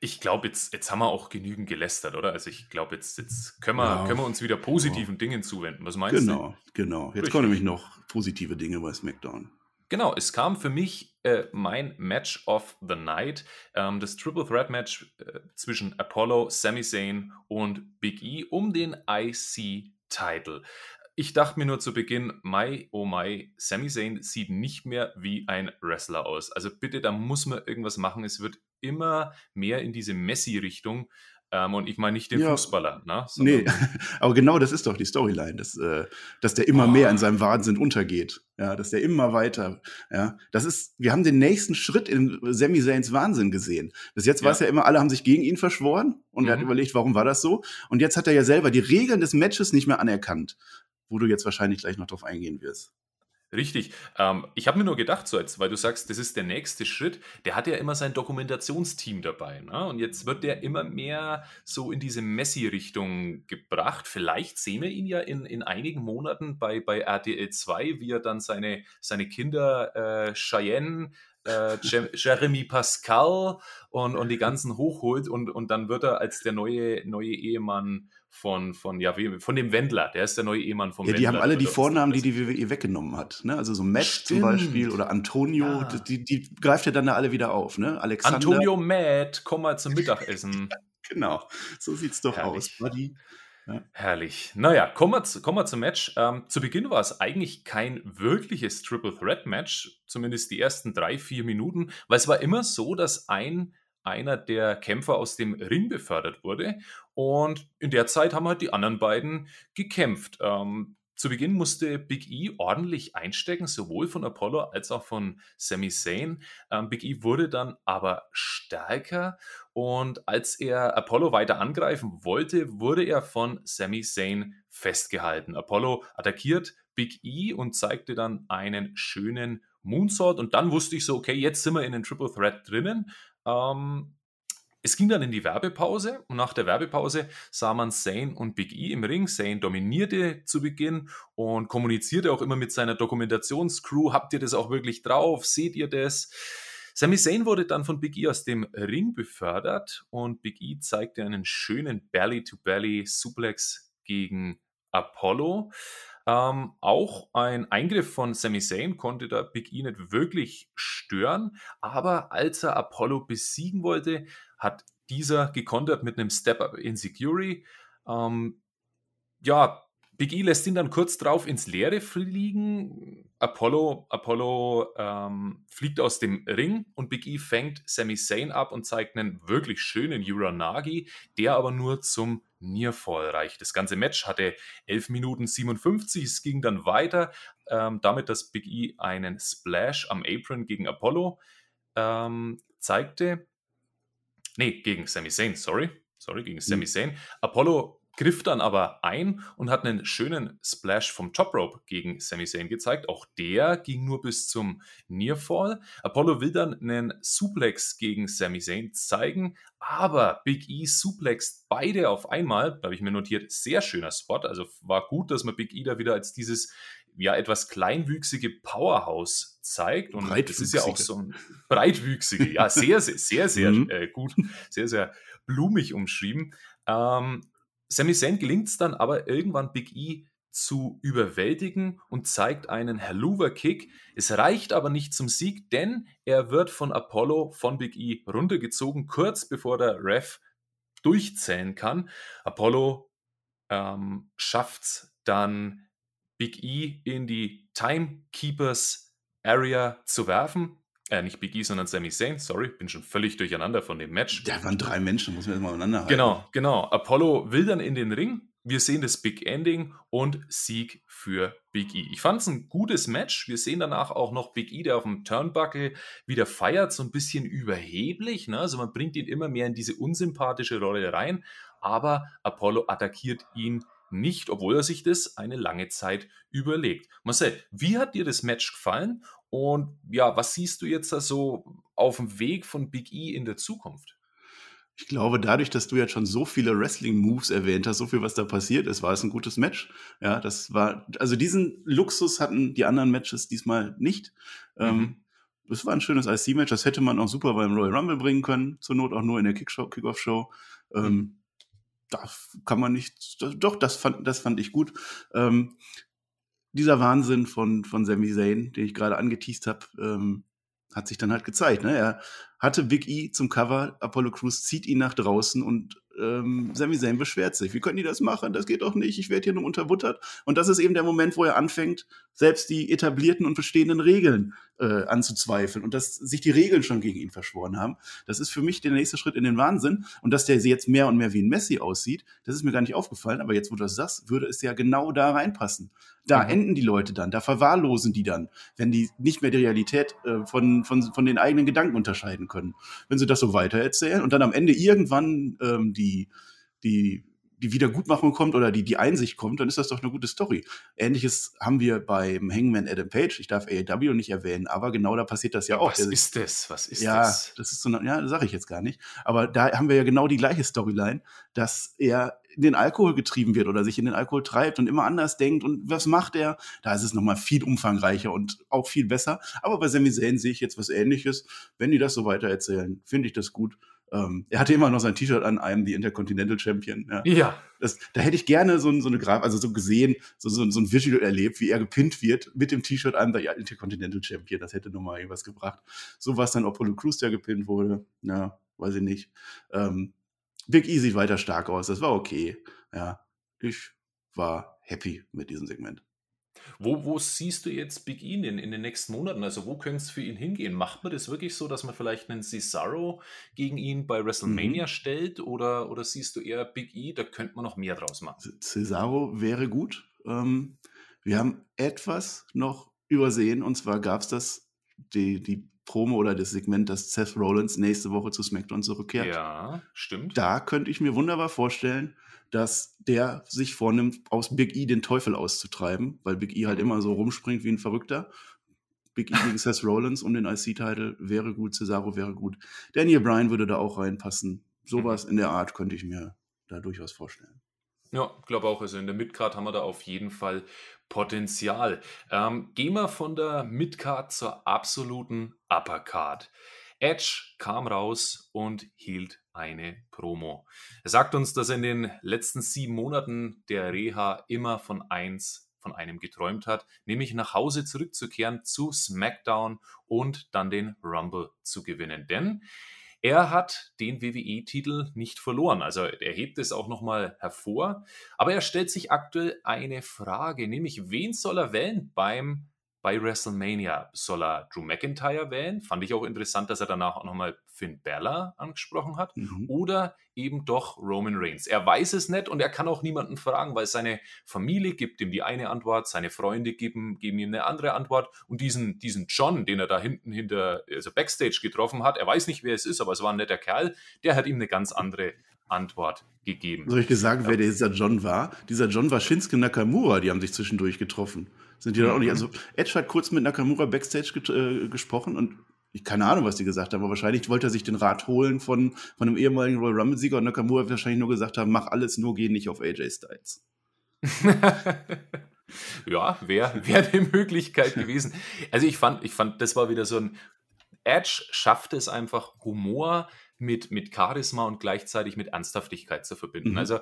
Ich glaube, jetzt, jetzt haben wir auch genügend gelästert, oder? Also ich glaube, jetzt, jetzt können, wir, ja, können wir uns wieder positiven genau. Dingen zuwenden. Was meinst genau, du? Genau, genau. Jetzt Richtig. kommen nämlich noch positive Dinge bei SmackDown. Genau, es kam für mich äh, mein Match of the Night, ähm, das Triple Threat Match äh, zwischen Apollo, Sami Zayn und Big E um den IC-Title. Ich dachte mir nur zu Beginn, my oh my, Sami Zayn sieht nicht mehr wie ein Wrestler aus. Also bitte, da muss man irgendwas machen. Es wird immer mehr in diese Messi-Richtung. Ähm, und ich meine nicht den ja. Fußballer. Ne, nee, [LAUGHS] aber genau das ist doch die Storyline, dass, äh, dass der immer oh. mehr in seinem Wahnsinn untergeht. Ja, dass der immer weiter, ja, das ist, wir haben den nächsten Schritt in Sami Zayns Wahnsinn gesehen. Bis jetzt ja. war es ja immer, alle haben sich gegen ihn verschworen und mhm. er hat mhm. überlegt, warum war das so? Und jetzt hat er ja selber die Regeln des Matches nicht mehr anerkannt, wo du jetzt wahrscheinlich gleich noch drauf eingehen wirst. Richtig. Ähm, ich habe mir nur gedacht, so jetzt, weil du sagst, das ist der nächste Schritt. Der hat ja immer sein Dokumentationsteam dabei. Ne? Und jetzt wird der immer mehr so in diese Messi-Richtung gebracht. Vielleicht sehen wir ihn ja in, in einigen Monaten bei, bei RTL 2, wie er dann seine, seine Kinder äh, Cheyenne, äh, [LAUGHS] Jeremy Pascal und, und die ganzen hochholt und, und dann wird er als der neue, neue Ehemann von, von, ja, von dem Wendler, der ist der neue Ehemann vom ja, die Wendler. Die haben alle die Vornamen, die die WWE weggenommen hat. Ne? Also so Matt Stimmt. zum Beispiel oder Antonio, ja. die, die greift ja dann da alle wieder auf. Ne? Alexander. Antonio Matt, komm mal zum Mittagessen. [LAUGHS] genau, so sieht's doch Herrlich. aus, Buddy. Ja. Herrlich. Naja, kommen wir, zu, kommen wir zum Match. Ähm, zu Beginn war es eigentlich kein wirkliches Triple Threat Match, zumindest die ersten drei, vier Minuten, weil es war immer so, dass ein einer der Kämpfer aus dem Ring befördert wurde. Und in der Zeit haben halt die anderen beiden gekämpft. Ähm, zu Beginn musste Big E ordentlich einstecken, sowohl von Apollo als auch von Sami Zayn. Ähm, Big E wurde dann aber stärker und als er Apollo weiter angreifen wollte, wurde er von Sami Zayn festgehalten. Apollo attackiert Big E und zeigte dann einen schönen Moonsault und dann wusste ich so, okay, jetzt sind wir in den Triple Threat drinnen. Ähm, es ging dann in die Werbepause und nach der Werbepause sah man Zane und Big E im Ring. Zane dominierte zu Beginn und kommunizierte auch immer mit seiner Dokumentationscrew. Habt ihr das auch wirklich drauf? Seht ihr das? Sami Zayn wurde dann von Big E aus dem Ring befördert und Big E zeigte einen schönen Belly-to-Belly-Suplex gegen Apollo. Ähm, auch ein Eingriff von Sami Zayn konnte da Big E nicht wirklich stören, aber als er Apollo besiegen wollte, hat dieser gekontert mit einem Step-Up in Security. Ähm, ja, Big E lässt ihn dann kurz drauf ins Leere fliegen. Apollo, Apollo ähm, fliegt aus dem Ring und Big E fängt Sami Zayn ab und zeigt einen wirklich schönen Uranagi, der aber nur zum Nearfall reicht. Das ganze Match hatte 11 Minuten 57. Es ging dann weiter, ähm, damit dass Big E einen Splash am Apron gegen Apollo ähm, zeigte. Nee, gegen Sami Zayn, sorry. Sorry, gegen Sami mhm. Zayn. Apollo griff dann aber ein und hat einen schönen Splash vom Top Rope gegen Sami Zayn gezeigt. Auch der ging nur bis zum Nearfall. Apollo will dann einen Suplex gegen Sami Zayn zeigen, aber Big E suplext beide auf einmal. Da habe ich mir notiert, sehr schöner Spot. Also war gut, dass man Big E da wieder als dieses ja etwas kleinwüchsige Powerhouse zeigt und das ist ja auch so ein breitwüchsige, ja sehr sehr sehr sehr [LAUGHS] mhm. äh, gut, sehr sehr blumig umschrieben. Ähm, Sami Zayn gelingt es dann aber irgendwann Big E zu überwältigen und zeigt einen Helluva-Kick. Es reicht aber nicht zum Sieg, denn er wird von Apollo von Big E runtergezogen, kurz bevor der Ref durchzählen kann. Apollo ähm, schafft es dann, Big E in die Timekeepers Area zu werfen. Äh, nicht Big E, sondern Sami Zayn, sorry, bin schon völlig durcheinander von dem Match. Da waren drei Menschen, muss man jetzt mal aneinander halten. Genau, genau. Apollo will dann in den Ring. Wir sehen das Big Ending und Sieg für Big E. Ich fand es ein gutes Match. Wir sehen danach auch noch Big E, der auf dem Turnbuckle wieder feiert, so ein bisschen überheblich. Ne? Also man bringt ihn immer mehr in diese unsympathische Rolle rein. Aber Apollo attackiert ihn nicht, obwohl er sich das eine lange Zeit überlegt. Marcel, wie hat dir das Match gefallen und ja, was siehst du jetzt da so auf dem Weg von Big E in der Zukunft? Ich glaube, dadurch, dass du jetzt schon so viele Wrestling-Moves erwähnt hast, so viel, was da passiert ist, war es ein gutes Match. Ja, das war, also diesen Luxus hatten die anderen Matches diesmal nicht. Ähm, mhm. Ähm, das war ein schönes IC-Match, das hätte man auch super beim Royal Rumble bringen können, zur Not auch nur in der Kickoff-Show. Ähm, mhm. Da kann man nicht, doch, das fand, das fand ich gut. Ähm, dieser Wahnsinn von, von Sami Zayn, den ich gerade angeteased habe, ähm, hat sich dann halt gezeigt. Ne? Er hatte Big E zum Cover, Apollo Crews zieht ihn nach draußen und ähm, Sami Zayn beschwert sich. Wie können die das machen? Das geht doch nicht. Ich werde hier nur unterbuttert. Und das ist eben der Moment, wo er anfängt, selbst die etablierten und bestehenden Regeln äh, anzuzweifeln und dass sich die Regeln schon gegen ihn verschworen haben. Das ist für mich der nächste Schritt in den Wahnsinn. Und dass der jetzt mehr und mehr wie ein Messi aussieht, das ist mir gar nicht aufgefallen. Aber jetzt, wo du das sagst, würde es ja genau da reinpassen. Da mhm. enden die Leute dann, da verwahrlosen die dann, wenn die nicht mehr die Realität äh, von, von, von den eigenen Gedanken unterscheiden können. Wenn sie das so weitererzählen und dann am Ende irgendwann ähm, die, die die Wiedergutmachung kommt oder die, die Einsicht kommt, dann ist das doch eine gute Story. Ähnliches haben wir beim Hangman Adam Page. Ich darf AEW nicht erwähnen, aber genau da passiert das ja auch. Was ist das? Was ist ja, das? das ist so, eine, ja, das sage ich jetzt gar nicht. Aber da haben wir ja genau die gleiche Storyline, dass er in den Alkohol getrieben wird oder sich in den Alkohol treibt und immer anders denkt und was macht er? Da ist es nochmal viel umfangreicher und auch viel besser. Aber bei Sami Zayn sehe ich jetzt was Ähnliches. Wenn die das so weiter erzählen, finde ich das gut. Ähm, er hatte immer noch sein T-Shirt an, einem die Intercontinental Champion. Ja. ja. Das, da hätte ich gerne so, so eine Graf, also so gesehen, so, so, so ein Visual erlebt, wie er gepinnt wird mit dem T-Shirt an der Intercontinental Champion. Das hätte nochmal irgendwas gebracht. So was dann Apollo Crews, der gepinnt wurde. Ja, weiß ich nicht. Ähm, Big E sieht weiter stark aus. Das war okay. Ja, ich war happy mit diesem Segment. Wo, wo siehst du jetzt Big E in, in den nächsten Monaten? Also wo könnte es für ihn hingehen? Macht man das wirklich so, dass man vielleicht einen Cesaro gegen ihn bei WrestleMania mhm. stellt? Oder, oder siehst du eher Big E, da könnte man noch mehr draus machen? Cesaro wäre gut. Ähm, wir haben etwas noch übersehen und zwar gab es das, die, die Promo oder das Segment, dass Seth Rollins nächste Woche zu SmackDown zurückkehrt. Ja, stimmt. Da könnte ich mir wunderbar vorstellen, dass der sich vornimmt, aus Big E den Teufel auszutreiben, weil Big E halt mhm. immer so rumspringt wie ein Verrückter. Big E gegen Seth Rollins um den IC-Title wäre gut, Cesaro wäre gut. Daniel Bryan würde da auch reinpassen. Sowas in der Art könnte ich mir da durchaus vorstellen. Ja, glaube auch. Also in der Midcard haben wir da auf jeden Fall Potenzial. Ähm, gehen wir von der Midcard zur absoluten Uppercard. Edge kam raus und hielt eine Promo. Er sagt uns, dass er in den letzten sieben Monaten der Reha immer von eins von einem geträumt hat, nämlich nach Hause zurückzukehren zu SmackDown und dann den Rumble zu gewinnen. Denn er hat den WWE-Titel nicht verloren. Also er hebt es auch nochmal hervor. Aber er stellt sich aktuell eine Frage, nämlich wen soll er wählen beim bei WrestleMania. Soll er Drew McIntyre wählen? Fand ich auch interessant, dass er danach auch nochmal Finn Balor angesprochen hat. Mhm. Oder eben doch Roman Reigns. Er weiß es nicht und er kann auch niemanden fragen, weil seine Familie gibt ihm die eine Antwort, seine Freunde geben, geben ihm eine andere Antwort. Und diesen, diesen John, den er da hinten hinter, also Backstage getroffen hat, er weiß nicht, wer es ist, aber es war ein netter Kerl, der hat ihm eine ganz andere Antwort gegeben. Soll ich dir sagen, wer dieser John war? Dieser John war Shinsuke Nakamura, die haben sich zwischendurch getroffen. Sind die dann auch nicht? Also Edge hat kurz mit Nakamura Backstage ge äh, gesprochen und ich keine Ahnung, was die gesagt haben, aber wahrscheinlich wollte er sich den Rat holen von, von einem ehemaligen Royal Rumble-Sieger und Nakamura wird wahrscheinlich nur gesagt haben, mach alles, nur geh nicht auf AJ Styles. [LAUGHS] ja, wäre wär eine Möglichkeit gewesen. Also ich fand, ich fand, das war wieder so ein Edge schafft es einfach, Humor mit, mit Charisma und gleichzeitig mit Ernsthaftigkeit zu verbinden. Mhm. Also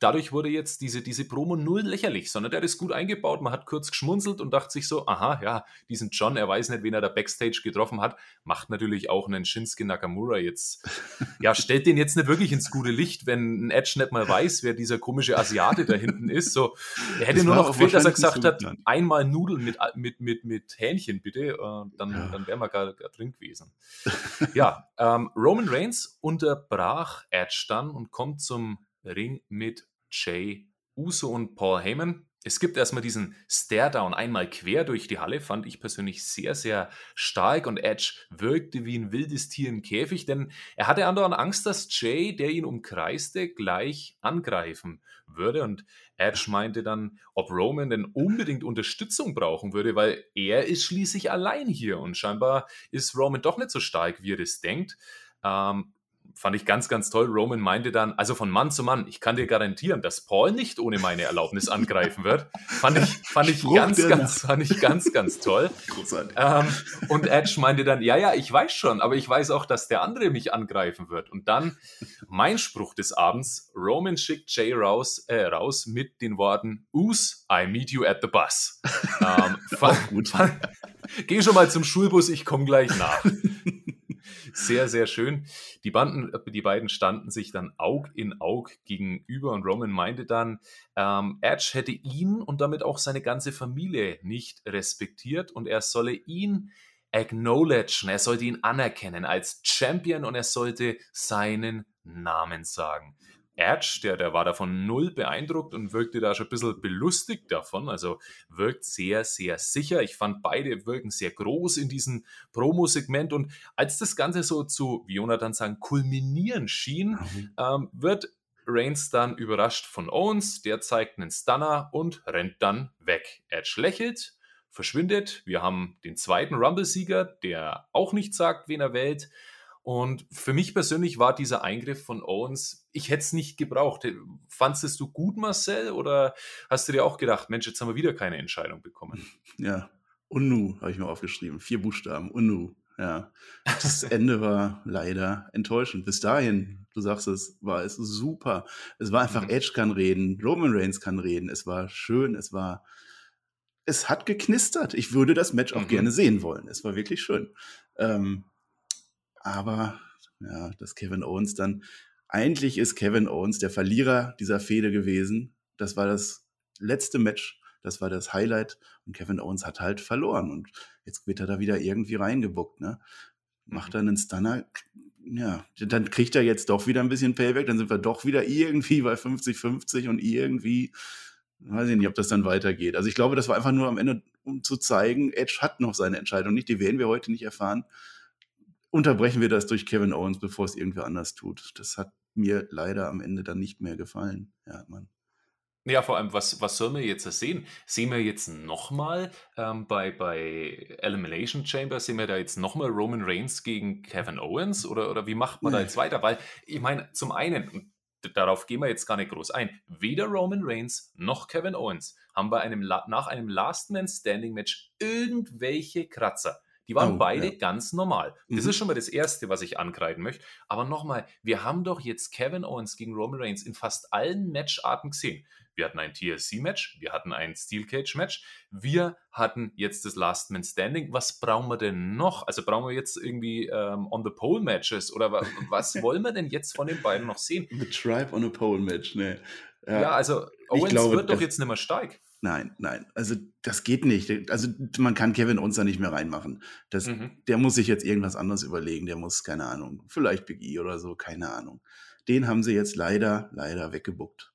dadurch wurde jetzt diese, diese Promo null lächerlich, sondern der ist gut eingebaut. Man hat kurz geschmunzelt und dachte sich so, aha, ja, diesen John, er weiß nicht, wen er da Backstage getroffen hat, macht natürlich auch einen Shinsuke Nakamura jetzt. [LAUGHS] Ja, stellt den jetzt nicht wirklich ins gute Licht, wenn ein Edge nicht mal weiß, wer dieser komische Asiate da hinten ist. So, er hätte das nur noch gefehlt, dass er gesagt hat, einmal Nudeln mit, mit, mit, mit Hähnchen bitte, äh, dann, ja. dann wären wir gar, gar drin gewesen. Ja, ähm, Roman Reigns unterbrach Edge dann und kommt zum Ring mit Jay Uso und Paul Heyman. Es gibt erstmal diesen Stare-Down einmal quer durch die Halle, fand ich persönlich sehr, sehr stark und Edge wirkte wie ein wildes Tier im Käfig, denn er hatte andauernd Angst, dass Jay, der ihn umkreiste, gleich angreifen würde und Edge meinte dann, ob Roman denn unbedingt Unterstützung brauchen würde, weil er ist schließlich allein hier und scheinbar ist Roman doch nicht so stark, wie er das denkt. Ähm, fand ich ganz, ganz toll. Roman meinte dann, also von Mann zu Mann, ich kann dir garantieren, dass Paul nicht ohne meine Erlaubnis angreifen wird. Fand ich, fand ich ganz, ganz, fand ich ganz, ganz toll. Ähm, und Edge meinte dann, ja, ja, ich weiß schon, aber ich weiß auch, dass der andere mich angreifen wird. Und dann mein Spruch des Abends, Roman schickt Jay raus, äh, raus mit den Worten, Us, I meet you at the bus. [LAUGHS] Ähm, fand, gut. Fand, geh schon mal zum Schulbus, ich komme gleich nach. Sehr, sehr schön. Die, Banden, die beiden standen sich dann Aug in Aug gegenüber und Roman meinte dann, ähm, Edge hätte ihn und damit auch seine ganze Familie nicht respektiert und er solle ihn acknowledgen, er sollte ihn anerkennen als Champion und er sollte seinen Namen sagen. Edge, der, der war davon null beeindruckt und wirkte da schon ein bisschen belustigt davon. Also wirkt sehr, sehr sicher. Ich fand beide wirken sehr groß in diesem Promo-Segment. Und als das Ganze so zu, wie Jonathan sagen, kulminieren schien, mhm. ähm, wird Reigns dann überrascht von Owens. Der zeigt einen Stunner und rennt dann weg. Edge lächelt, verschwindet. Wir haben den zweiten Rumble-Sieger, der auch nicht sagt, wen er wählt. Und für mich persönlich war dieser Eingriff von Owens, ich hätte es nicht gebraucht. Fandest du gut, Marcel, oder hast du dir auch gedacht, Mensch, jetzt haben wir wieder keine Entscheidung bekommen? [LAUGHS] Ja, Unnu habe ich mir aufgeschrieben. Vier Buchstaben, Unnu. Ja, das Ende war leider enttäuschend. Bis dahin, du sagst es, war es super. Es war einfach, mhm. Edge kann reden, Roman Reigns kann reden. Es war schön, es war, es hat geknistert. Ich würde das Match auch mhm. gerne sehen wollen. Es war wirklich schön. Ähm, aber ja, dass Kevin Owens dann, eigentlich ist Kevin Owens der Verlierer dieser Fehde gewesen. Das war das letzte Match, das war das Highlight und Kevin Owens hat halt verloren und jetzt wird er da wieder irgendwie reingebuckt, ne? Macht dann mhm. einen Stunner, ja, dann kriegt er jetzt doch wieder ein bisschen Payback, dann sind wir doch wieder irgendwie bei 50-50 und irgendwie, weiß ich nicht, ob das dann weitergeht. Also ich glaube, das war einfach nur am Ende, um zu zeigen, Edge hat noch seine Entscheidung nicht, die werden wir heute nicht erfahren unterbrechen wir das durch Kevin Owens, bevor es irgendwer anders tut. Das hat mir leider am Ende dann nicht mehr gefallen. Ja, Mann. Ja, vor allem, was, was soll man jetzt sehen? Sehen wir jetzt nochmal ähm, bei, bei Elimination Chamber, sehen wir da jetzt nochmal Roman Reigns gegen Kevin Owens oder, oder wie macht man da jetzt weiter? Weil ich meine, zum einen, darauf gehen wir jetzt gar nicht groß ein, weder Roman Reigns noch Kevin Owens haben bei einem, nach einem Last Man Standing Match irgendwelche Kratzer. Die waren oh, beide ja. ganz normal. Das mhm. ist schon mal das Erste, was ich ankreiden möchte. Aber nochmal, wir haben doch jetzt Kevin Owens gegen Roman Reigns in fast allen Matcharten gesehen. Wir hatten ein TLC-Match, wir hatten ein Steel Cage-Match, wir hatten jetzt das Last Man Standing. Was brauchen wir denn noch? Also brauchen wir jetzt irgendwie ähm, On the Pole Matches oder was [LAUGHS] wollen wir denn jetzt von den beiden noch sehen? The Tribe on a Pole Match, ne. Ja, ja also Owens glaube, wird doch jetzt nicht mehr stark. Nein, nein, also das geht nicht. Also man kann Kevin Owens da nicht mehr reinmachen. Das, mhm. Der muss sich jetzt irgendwas anderes überlegen. Der muss, keine Ahnung, vielleicht Big E oder so, keine Ahnung. Den haben sie jetzt leider, leider weggebuckt.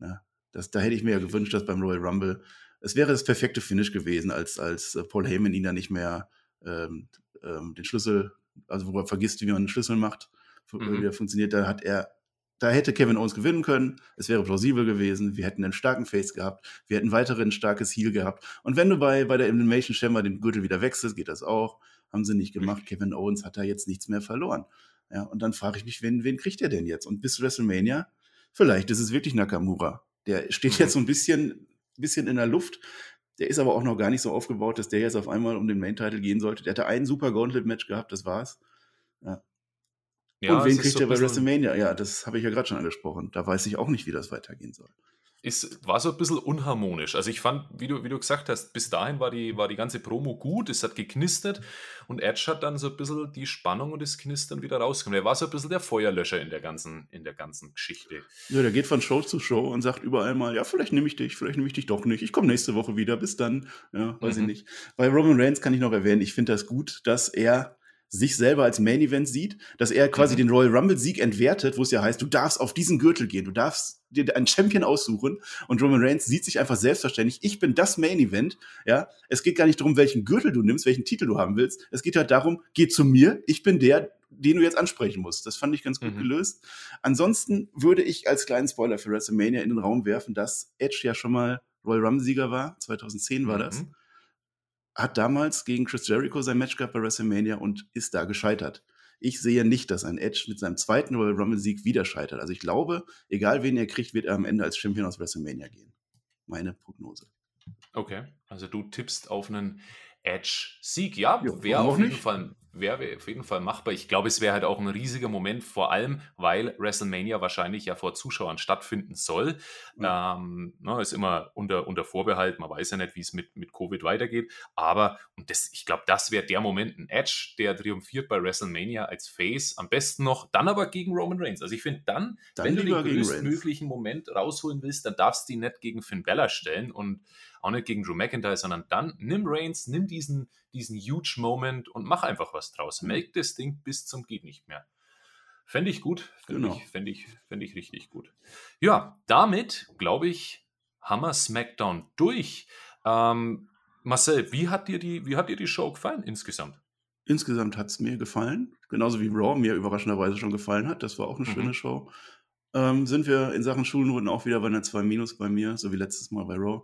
Ja, das, da hätte ich mir ja gewünscht, dass beim Royal Rumble, es wäre das perfekte Finish gewesen, als, als äh, Paul Heyman ihn da nicht mehr ähm, ähm, den Schlüssel, also wo er vergisst, wie man einen Schlüssel macht, mhm. wie er funktioniert, da hat er da hätte Kevin Owens gewinnen können. Es wäre plausibel gewesen. Wir hätten einen starken Face gehabt. Wir hätten weiterhin ein starkes Heal gehabt. Und wenn du bei, bei der Elimination Chamber den Gürtel wieder wechselst, geht das auch. Haben sie nicht gemacht. Kevin Owens hat da jetzt nichts mehr verloren. Ja, und dann frage ich mich, wen, wen kriegt er denn jetzt? Und bis WrestleMania, vielleicht ist es wirklich Nakamura. Der steht jetzt so ein bisschen, bisschen in der Luft. Der ist aber auch noch gar nicht so aufgebaut, dass der jetzt auf einmal um den Main-Title gehen sollte. Der hatte ein super Gauntlet-Match gehabt, das war's. Ja, ja, und wen kriegt so er bei WrestleMania? Ja, das habe ich ja gerade schon angesprochen. Da weiß ich auch nicht, wie das weitergehen soll. Ist, war so ein bisschen unharmonisch. Also ich fand, wie du, wie du gesagt hast, bis dahin war die, war die ganze Promo gut, es hat geknistert und Edge hat dann so ein bisschen die Spannung und das Knistern wieder rausgekommen. Er war so ein bisschen der Feuerlöscher in der ganzen, in der ganzen Geschichte. Ja, der geht von Show zu Show und sagt überall mal, ja, vielleicht nehme ich dich, vielleicht nehme ich dich doch nicht. Ich komme nächste Woche wieder, bis dann. Ja, weiß mhm. ich nicht. Bei Roman Reigns kann ich noch erwähnen, ich finde das gut, dass er sich selber als Main Event sieht, dass er quasi mhm. den Royal Rumble Sieg entwertet, wo es ja heißt, du darfst auf diesen Gürtel gehen, du darfst dir einen Champion aussuchen und Roman Reigns sieht sich einfach selbstverständlich, ich bin das Main Event, ja. Es geht gar nicht darum, welchen Gürtel du nimmst, welchen Titel du haben willst. Es geht halt darum, geh zu mir, ich bin der, den du jetzt ansprechen musst. Das fand ich ganz gut mhm. gelöst. Ansonsten würde ich als kleinen Spoiler für WrestleMania in den Raum werfen, dass Edge ja schon mal Royal Rumble Sieger war. 2010 war mhm. das hat damals gegen Chris Jericho sein Match gehabt bei WrestleMania und ist da gescheitert. Ich sehe nicht, dass ein Edge mit seinem zweiten Royal Rumble-Sieg wieder scheitert. Also ich glaube, egal wen er kriegt, wird er am Ende als Champion aus WrestleMania gehen. Meine Prognose. Okay, also du tippst auf einen Edge-Sieg. Ja, wäre auf jeden Fall wäre auf jeden Fall machbar. Ich glaube, es wäre halt auch ein riesiger Moment, vor allem, weil WrestleMania wahrscheinlich ja vor Zuschauern stattfinden soll. Ja. Ähm, ne, ist immer unter, unter Vorbehalt, man weiß ja nicht, wie es mit, mit Covid weitergeht. Aber, und das, ich glaube, das wäre der Moment, ein Edge, der triumphiert bei WrestleMania als Face, am besten noch, dann aber gegen Roman Reigns. Also ich finde dann, dann, wenn du den größtmöglichen Moment rausholen willst, dann darfst du ihn nicht gegen Finn Bella stellen und auch nicht gegen Drew McIntyre, sondern dann nimm Reigns, nimm diesen, diesen huge Moment und mach einfach was draus. Mhm. Melk das Ding bis zum geht nicht mehr. Fände ich gut, fände genau. ich, fänd ich, fänd ich richtig gut. Ja, damit, glaube ich, haben wir SmackDown durch. Ähm, Marcel, wie hat, dir die, wie hat dir die Show gefallen insgesamt? Insgesamt hat es mir gefallen, genauso wie Raw mir überraschenderweise schon gefallen hat. Das war auch eine mhm. schöne Show. Ähm, sind wir in Sachen Schulnoten auch wieder bei einer 2 Minus bei mir, so wie letztes Mal bei Raw.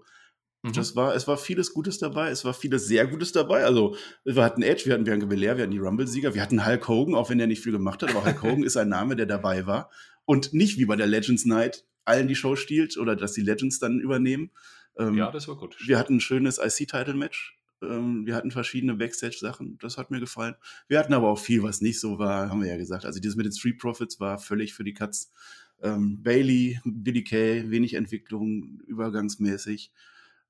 Mhm. Das war, es war vieles Gutes dabei, es war vieles sehr Gutes dabei. Also, wir hatten Edge, wir hatten Bianca Belair, wir hatten die Rumble-Sieger, wir hatten Hulk Hogan, auch wenn er nicht viel gemacht hat, aber Hulk [LAUGHS] Hogan ist ein Name, der dabei war. Und nicht wie bei der Legends Night allen die Show stiehlt oder dass die Legends dann übernehmen. Ähm, ja, das war gut. Wir hatten ein schönes IC-Title-Match. Ähm, wir hatten verschiedene Backstage-Sachen. Das hat mir gefallen. Wir hatten aber auch viel, was nicht so war, haben wir ja gesagt. Also, dieses mit den Street Profits war völlig für die Katz. Ähm, Bailey, Billy Kay, wenig Entwicklung, übergangsmäßig.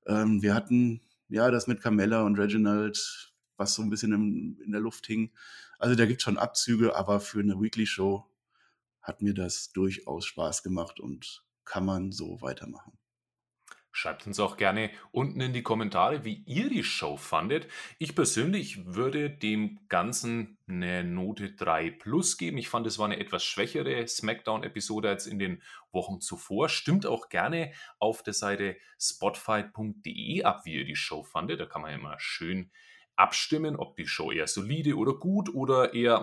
Ähm, wir hatten ja das mit Carmella und Reginald, was so ein bisschen im, in der Luft hing. Also da gibt es schon Abzüge, aber für eine Weekly Show hat mir das durchaus Spaß gemacht und kann man so weitermachen. Schreibt uns auch gerne unten in die Kommentare, wie ihr die Show fandet. Ich persönlich würde dem Ganzen eine Note 3 plus geben. Ich fand, es war eine etwas schwächere SmackDown-Episode als in den Wochen zuvor. Stimmt auch gerne auf der Seite spotfight.de ab, wie ihr die Show fandet. Da kann man immer schön abstimmen, ob die Show eher solide oder gut oder eher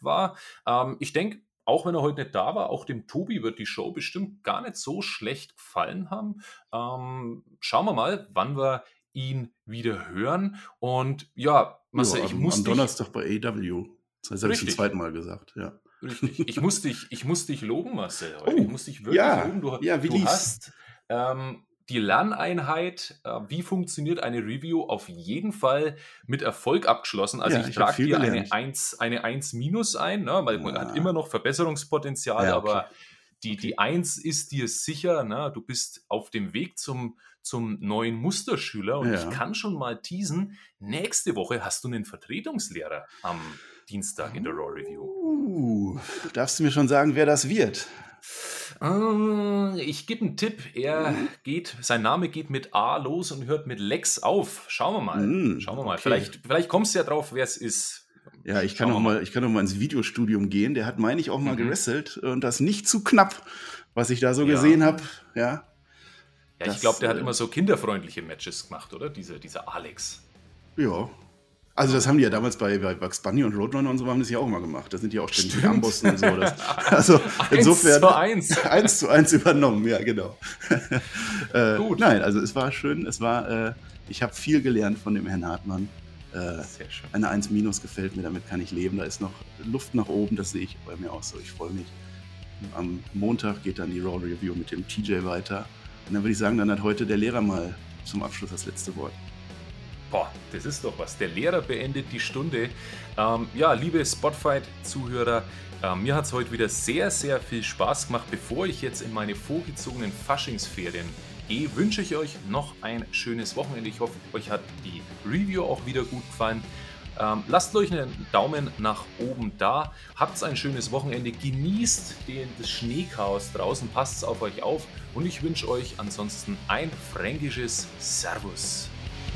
war. Ähm, ich denke, auch wenn er heute nicht da war, auch dem Tobi wird die Show bestimmt gar nicht so schlecht gefallen haben. Ähm, schauen wir mal, wann wir ihn wieder hören. Und ja, Marcel, ja, ich muss. Am Donnerstag bei AW. Das habe ich zum zweiten Mal gesagt, ja. Richtig. Ich muss dich, ich muss dich loben, Marcel. Heute. Oh, ich muss dich wirklich ja, loben. Du, ja, wie du hast ähm, die Lerneinheit, äh, wie funktioniert eine Review, auf jeden Fall mit Erfolg abgeschlossen. Also ja, ich, trage dir eine 1, eine 1 minus ein, ne, weil man hat immer noch Verbesserungspotenzial, ja, okay. aber die, die 1 ist dir sicher, ne? du bist auf dem Weg zum, zum neuen Musterschüler und ich kann schon mal teasen, nächste Woche hast du einen Vertretungslehrer am Dienstag in der Raw Review. Uh, darfst du mir schon sagen, wer das wird? Äh, ich gebe einen Tipp. Er mhm. geht, sein Name geht mit A los und hört mit Lex auf. Schauen wir mal. Mhm, Schauen wir mal. Okay. Vielleicht, vielleicht kommst du ja drauf, wer es ist. Ja, ich kann, noch mal, ich kann noch mal ins Videostudium gehen. Der hat, meine ich, auch mal mhm. gerasselt und das nicht zu knapp, was ich da so ja. gesehen habe. Ja. Ja, ich glaube, der hat äh, immer so kinderfreundliche Matches gemacht, oder? Diese, dieser Alex. Ja, also das haben die ja damals bei, bei Bugs Bunny und Roadrunner und so haben das ja auch mal gemacht. Da sind die auch ständig die Ambossen und so. Das, also [LAUGHS] insofern eins zu eins. [LAUGHS] eins zu eins übernommen, ja genau. [LAUGHS] äh, Gut. Nein, also es war schön. Es war, äh, ich habe viel gelernt von dem Herrn Hartmann. Äh, Sehr schön. Eine 1 minus gefällt mir, damit kann ich leben. Da ist noch Luft nach oben, das sehe ich bei mir auch so. Ich freue mich. Am Montag geht dann die Raw Review mit dem TJ weiter. Und dann würde ich sagen, dann hat heute der Lehrer mal zum Abschluss das letzte Wort. Boah, das ist doch was. Der Lehrer beendet die Stunde. Ähm, ja, liebe Spotfight-Zuhörer, äh, mir hat es heute wieder sehr, sehr viel Spaß gemacht. Bevor ich jetzt in meine vorgezogenen Faschingsferien gehe, wünsche ich euch noch ein schönes Wochenende. Ich hoffe, euch hat die Review auch wieder gut gefallen. Ähm, lasst euch einen Daumen nach oben da. Habt ein schönes Wochenende. Genießt den, das Schneechaos draußen. Passt auf euch auf. Und ich wünsche euch ansonsten ein fränkisches Servus.